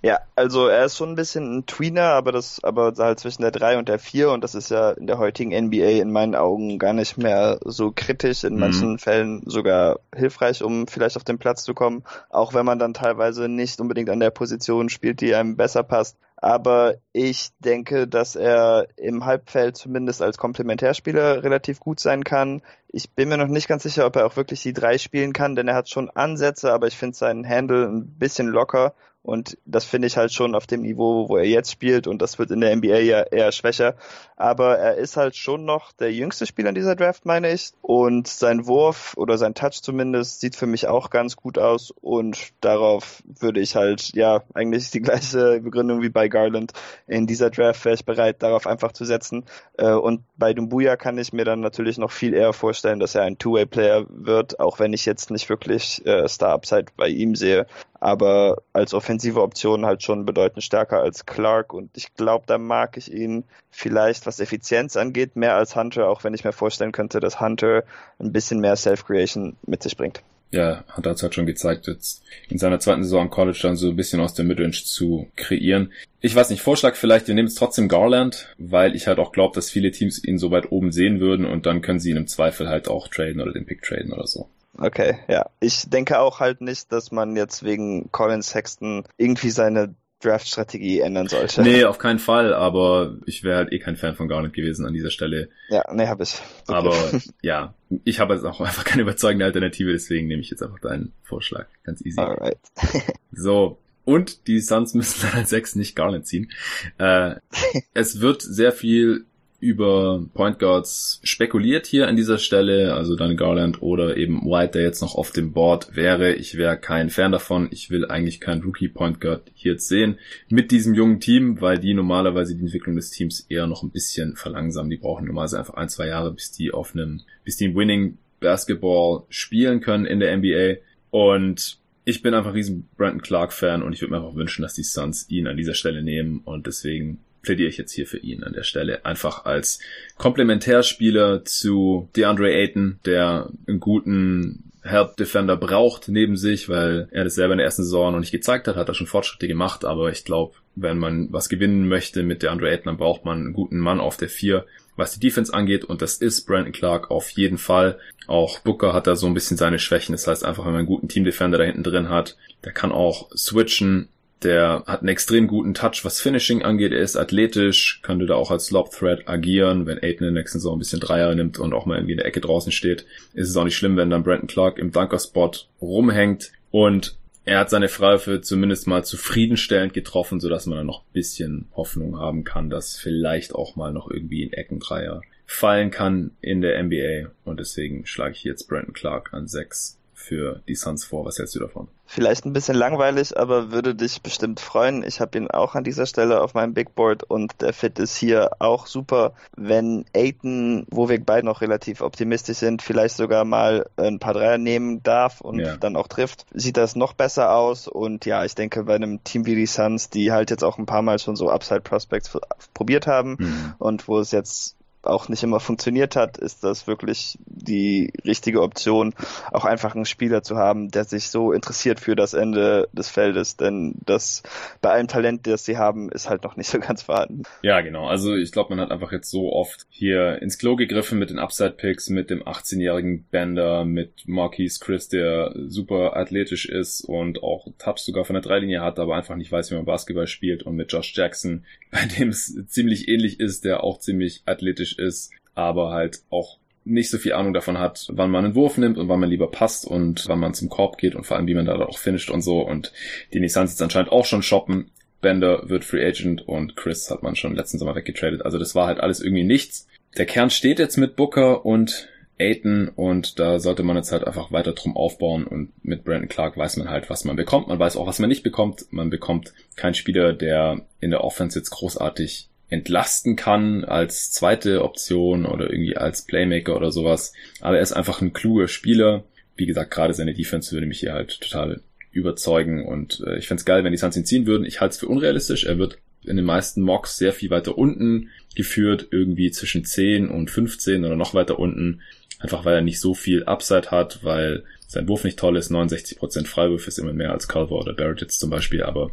Ja, also er ist schon ein bisschen ein Tweener, aber das, aber halt zwischen der 3 und der 4 und das ist ja in der heutigen NBA in meinen Augen gar nicht mehr so kritisch, in mhm. manchen Fällen sogar hilfreich, um vielleicht auf den Platz zu kommen, auch wenn man dann teilweise nicht unbedingt an der Position spielt, die einem besser passt. Aber ich denke, dass er im Halbfeld zumindest als Komplementärspieler relativ gut sein kann. Ich bin mir noch nicht ganz sicher, ob er auch wirklich die drei spielen kann, denn er hat schon Ansätze, aber ich finde seinen Handle ein bisschen locker und das finde ich halt schon auf dem Niveau, wo er jetzt spielt. Und das wird in der NBA ja eher schwächer. Aber er ist halt schon noch der jüngste Spieler in dieser Draft, meine ich. Und sein Wurf oder sein Touch zumindest sieht für mich auch ganz gut aus. Und darauf würde ich halt, ja, eigentlich die gleiche Begründung wie bei Garland. In dieser Draft wäre ich bereit, darauf einfach zu setzen. Äh, und bei Dumbuya kann ich mir dann natürlich noch viel eher vorstellen, dass er ein Two-Way-Player wird, auch wenn ich jetzt nicht wirklich äh, Star-Upside bei ihm sehe aber als offensive Option halt schon bedeutend stärker als Clark und ich glaube, da mag ich ihn vielleicht, was Effizienz angeht, mehr als Hunter, auch wenn ich mir vorstellen könnte, dass Hunter ein bisschen mehr Self-Creation mit sich bringt. Ja, Hunter hat es halt schon gezeigt, jetzt in seiner zweiten Saison am College dann so ein bisschen aus der Midrange zu kreieren. Ich weiß nicht, Vorschlag vielleicht, ihr nehmt trotzdem Garland, weil ich halt auch glaube, dass viele Teams ihn so weit oben sehen würden und dann können sie ihn im Zweifel halt auch traden oder den Pick traden oder so. Okay, ja. Ich denke auch halt nicht, dass man jetzt wegen Colin Sexton irgendwie seine Draft-Strategie ändern sollte. Nee, auf keinen Fall, aber ich wäre halt eh kein Fan von Garnet gewesen an dieser Stelle. Ja, nee, hab ich. Okay. Aber ja, ich habe jetzt auch einfach keine überzeugende Alternative, deswegen nehme ich jetzt einfach deinen Vorschlag. Ganz easy. Alright. so, und die Suns müssen dann als sechs nicht Garland ziehen. Äh, es wird sehr viel über Point Guards spekuliert hier an dieser Stelle, also dann Garland oder eben White, der jetzt noch auf dem Board wäre. Ich wäre kein Fan davon. Ich will eigentlich keinen Rookie Point Guard hier jetzt sehen mit diesem jungen Team, weil die normalerweise die Entwicklung des Teams eher noch ein bisschen verlangsamen. Die brauchen normalerweise einfach ein, zwei Jahre, bis die auf einem, bis die im Winning Basketball spielen können in der NBA. Und ich bin einfach riesen Brandon Clark Fan und ich würde mir einfach wünschen, dass die Suns ihn an dieser Stelle nehmen und deswegen plädiere ich jetzt hier für ihn an der Stelle. Einfach als Komplementärspieler zu DeAndre Ayton, der einen guten Help Defender braucht neben sich, weil er das selber in der ersten Saison noch nicht gezeigt hat, hat er schon Fortschritte gemacht, aber ich glaube, wenn man was gewinnen möchte mit DeAndre Ayton, dann braucht man einen guten Mann auf der vier, was die Defense angeht und das ist Brandon Clark auf jeden Fall. Auch Booker hat da so ein bisschen seine Schwächen, das heißt einfach, wenn man einen guten Team Defender da hinten drin hat, der kann auch switchen, der hat einen extrem guten Touch, was Finishing angeht. Er ist athletisch, könnte da auch als Lob Threat agieren. Wenn Aiden in der nächsten Saison ein bisschen Dreier nimmt und auch mal irgendwie in der Ecke draußen steht, ist es auch nicht schlimm, wenn dann Brandon Clark im Dunker-Spot rumhängt. Und er hat seine Freiwürfe zumindest mal zufriedenstellend getroffen, sodass man dann noch ein bisschen Hoffnung haben kann, dass vielleicht auch mal noch irgendwie ein Eckendreier fallen kann in der NBA. Und deswegen schlage ich jetzt Brandon Clark an 6 für die Suns vor. Was hältst du davon? Vielleicht ein bisschen langweilig, aber würde dich bestimmt freuen. Ich habe ihn auch an dieser Stelle auf meinem Big Board und der Fit ist hier auch super. Wenn Aiton, wo wir beide noch relativ optimistisch sind, vielleicht sogar mal ein paar Dreier nehmen darf und ja. dann auch trifft, sieht das noch besser aus. Und ja, ich denke, bei einem Team wie die Suns, die halt jetzt auch ein paar Mal schon so Upside Prospects probiert haben mhm. und wo es jetzt auch nicht immer funktioniert hat, ist das wirklich die richtige Option, auch einfach einen Spieler zu haben, der sich so interessiert für das Ende des Feldes, denn das bei allem Talent, das sie haben, ist halt noch nicht so ganz vorhanden. Ja, genau. Also ich glaube, man hat einfach jetzt so oft hier ins Klo gegriffen mit den Upside-Picks, mit dem 18-jährigen Bender, mit Marquise Chris, der super athletisch ist und auch Touch sogar von der Dreilinie hat, aber einfach nicht weiß, wie man Basketball spielt und mit Josh Jackson, bei dem es ziemlich ähnlich ist, der auch ziemlich athletisch ist, aber halt auch nicht so viel Ahnung davon hat, wann man einen Wurf nimmt und wann man lieber passt und wann man zum Korb geht und vor allem, wie man da auch finisht und so. Und die Nissan jetzt anscheinend auch schon shoppen. Bender wird Free Agent und Chris hat man schon letzten Sommer weggetradet. Also das war halt alles irgendwie nichts. Der Kern steht jetzt mit Booker und Aiton und da sollte man jetzt halt einfach weiter drum aufbauen und mit Brandon Clark weiß man halt, was man bekommt. Man weiß auch, was man nicht bekommt. Man bekommt keinen Spieler, der in der Offense jetzt großartig entlasten kann als zweite Option oder irgendwie als Playmaker oder sowas. Aber er ist einfach ein kluger Spieler. Wie gesagt, gerade seine Defense würde mich hier halt total überzeugen und äh, ich fände geil, wenn die Suns ihn ziehen würden. Ich halte es für unrealistisch. Er wird in den meisten Mocks sehr viel weiter unten geführt, irgendwie zwischen 10 und 15 oder noch weiter unten. Einfach weil er nicht so viel Upside hat, weil sein Wurf nicht toll ist. 69% Freiwurf ist immer mehr als Culver oder Barrett jetzt zum Beispiel, aber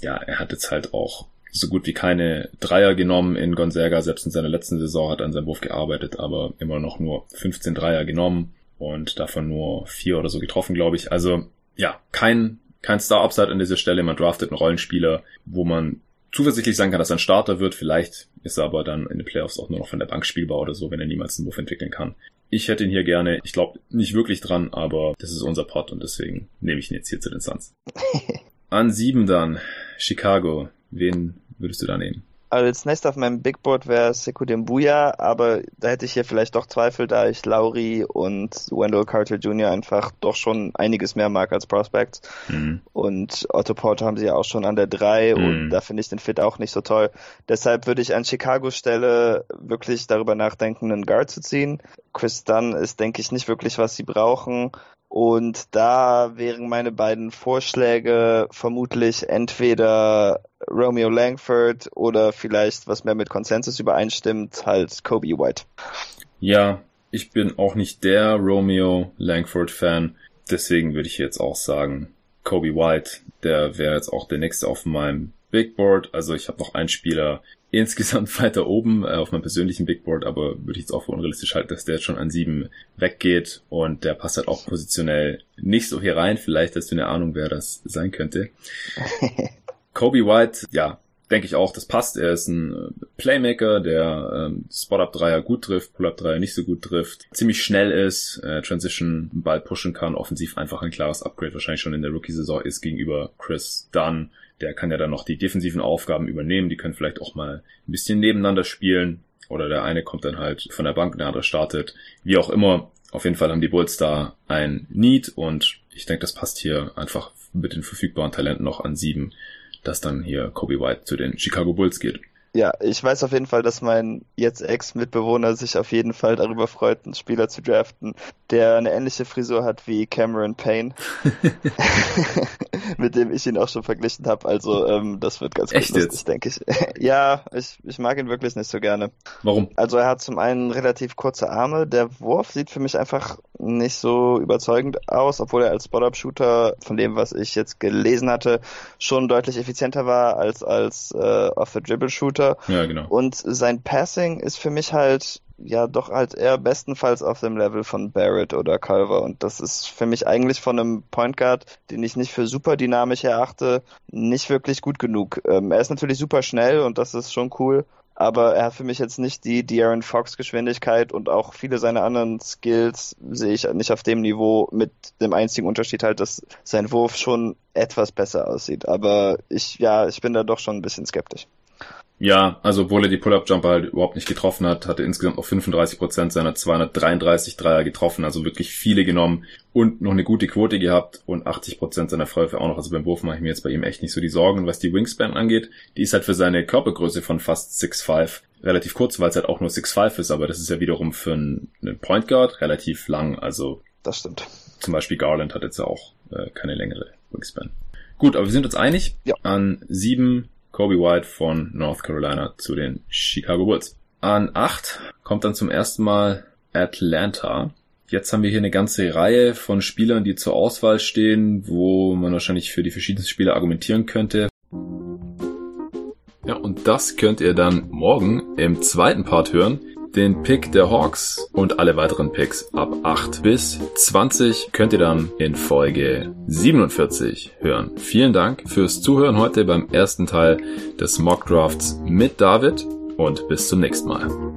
ja, er hat jetzt halt auch so gut wie keine Dreier genommen in Gonzaga. Selbst in seiner letzten Saison hat er an seinem Wurf gearbeitet, aber immer noch nur 15 Dreier genommen und davon nur vier oder so getroffen, glaube ich. Also ja, kein, kein Star-Upside an dieser Stelle. Man draftet einen Rollenspieler, wo man zuversichtlich sein kann, dass er ein Starter wird. Vielleicht ist er aber dann in den Playoffs auch nur noch von der Bank spielbar oder so, wenn er niemals einen Wurf entwickeln kann. Ich hätte ihn hier gerne. Ich glaube nicht wirklich dran, aber das ist unser Pot und deswegen nehme ich ihn jetzt hier zu den Suns. An sieben dann Chicago. Wen würdest du da nehmen? Als nächstes auf meinem Big Board wäre Sekou Dembuya, aber da hätte ich hier vielleicht doch Zweifel, da ich Lauri und Wendell Carter Jr. einfach doch schon einiges mehr mag als Prospects. Mhm. Und Otto Porter haben sie ja auch schon an der 3 mhm. und da finde ich den Fit auch nicht so toll. Deshalb würde ich an Chicago Stelle wirklich darüber nachdenken, einen Guard zu ziehen. Chris Dunn ist, denke ich, nicht wirklich, was sie brauchen. Und da wären meine beiden Vorschläge vermutlich entweder Romeo Langford oder vielleicht, was mehr mit Konsensus übereinstimmt, halt Kobe White. Ja, ich bin auch nicht der Romeo Langford Fan. Deswegen würde ich jetzt auch sagen, Kobe White, der wäre jetzt auch der nächste auf meinem Big Board. Also ich habe noch einen Spieler, insgesamt weiter oben äh, auf meinem persönlichen Big Board, aber würde ich jetzt auch für unrealistisch halten, dass der jetzt schon an sieben weggeht und der passt halt auch positionell nicht so hier rein. Vielleicht hast du eine Ahnung, wer das sein könnte. Kobe White, ja, denke ich auch, das passt. Er ist ein äh, Playmaker, der ähm, Spot-Up-Dreier gut trifft, Pull-Up-Dreier nicht so gut trifft, ziemlich schnell ist, äh, Transition Ball pushen kann, offensiv einfach ein klares Upgrade wahrscheinlich schon in der Rookie-Saison ist gegenüber Chris Dunn, der kann ja dann noch die defensiven Aufgaben übernehmen. Die können vielleicht auch mal ein bisschen nebeneinander spielen. oder der eine kommt dann halt von der Bank, der andere startet. Wie auch immer, auf jeden Fall haben die Bulls da ein Need und ich denke, das passt hier einfach mit den verfügbaren Talenten noch an sieben, dass dann hier Kobe White zu den Chicago Bulls geht. Ja, ich weiß auf jeden Fall, dass mein jetzt Ex-Mitbewohner sich auf jeden Fall darüber freut, einen Spieler zu draften, der eine ähnliche Frisur hat wie Cameron Payne, mit dem ich ihn auch schon verglichen habe. Also ähm, das wird ganz Echt lustig, denke ich. ja, ich, ich mag ihn wirklich nicht so gerne. Warum? Also er hat zum einen relativ kurze Arme. Der Wurf sieht für mich einfach nicht so überzeugend aus, obwohl er als Spot-Up-Shooter von dem, was ich jetzt gelesen hatte, schon deutlich effizienter war als als äh, Off-the-Dribble-Shooter. Ja, genau. Und sein Passing ist für mich halt ja doch halt eher bestenfalls auf dem Level von Barrett oder Culver und das ist für mich eigentlich von einem Point Guard, den ich nicht für super dynamisch erachte, nicht wirklich gut genug. Ähm, er ist natürlich super schnell und das ist schon cool, aber er hat für mich jetzt nicht die De'Aaron Fox Geschwindigkeit und auch viele seiner anderen Skills sehe ich nicht auf dem Niveau mit dem einzigen Unterschied halt, dass sein Wurf schon etwas besser aussieht, aber ich ja, ich bin da doch schon ein bisschen skeptisch. Ja, also obwohl er die Pull-Up-Jumper halt überhaupt nicht getroffen hat, hat er insgesamt auf 35% seiner 233 Dreier getroffen, also wirklich viele genommen und noch eine gute Quote gehabt und 80% seiner Freiwürfe auch noch. Also beim Wurf mache ich mir jetzt bei ihm echt nicht so die Sorgen. Und was die Wingspan angeht, die ist halt für seine Körpergröße von fast 6'5 relativ kurz, weil es halt auch nur 6'5 ist, aber das ist ja wiederum für einen Point Guard relativ lang, also das stimmt. Zum Beispiel Garland hat jetzt ja auch äh, keine längere Wingspan. Gut, aber wir sind uns einig. Ja. An sieben Kobe White von North Carolina zu den Chicago Bulls. An 8 kommt dann zum ersten Mal Atlanta. Jetzt haben wir hier eine ganze Reihe von Spielern, die zur Auswahl stehen, wo man wahrscheinlich für die verschiedensten Spieler argumentieren könnte. Ja, und das könnt ihr dann morgen im zweiten Part hören den Pick der Hawks und alle weiteren Picks ab 8 bis 20 könnt ihr dann in Folge 47 hören. Vielen Dank fürs Zuhören heute beim ersten Teil des Mock Drafts mit David und bis zum nächsten Mal.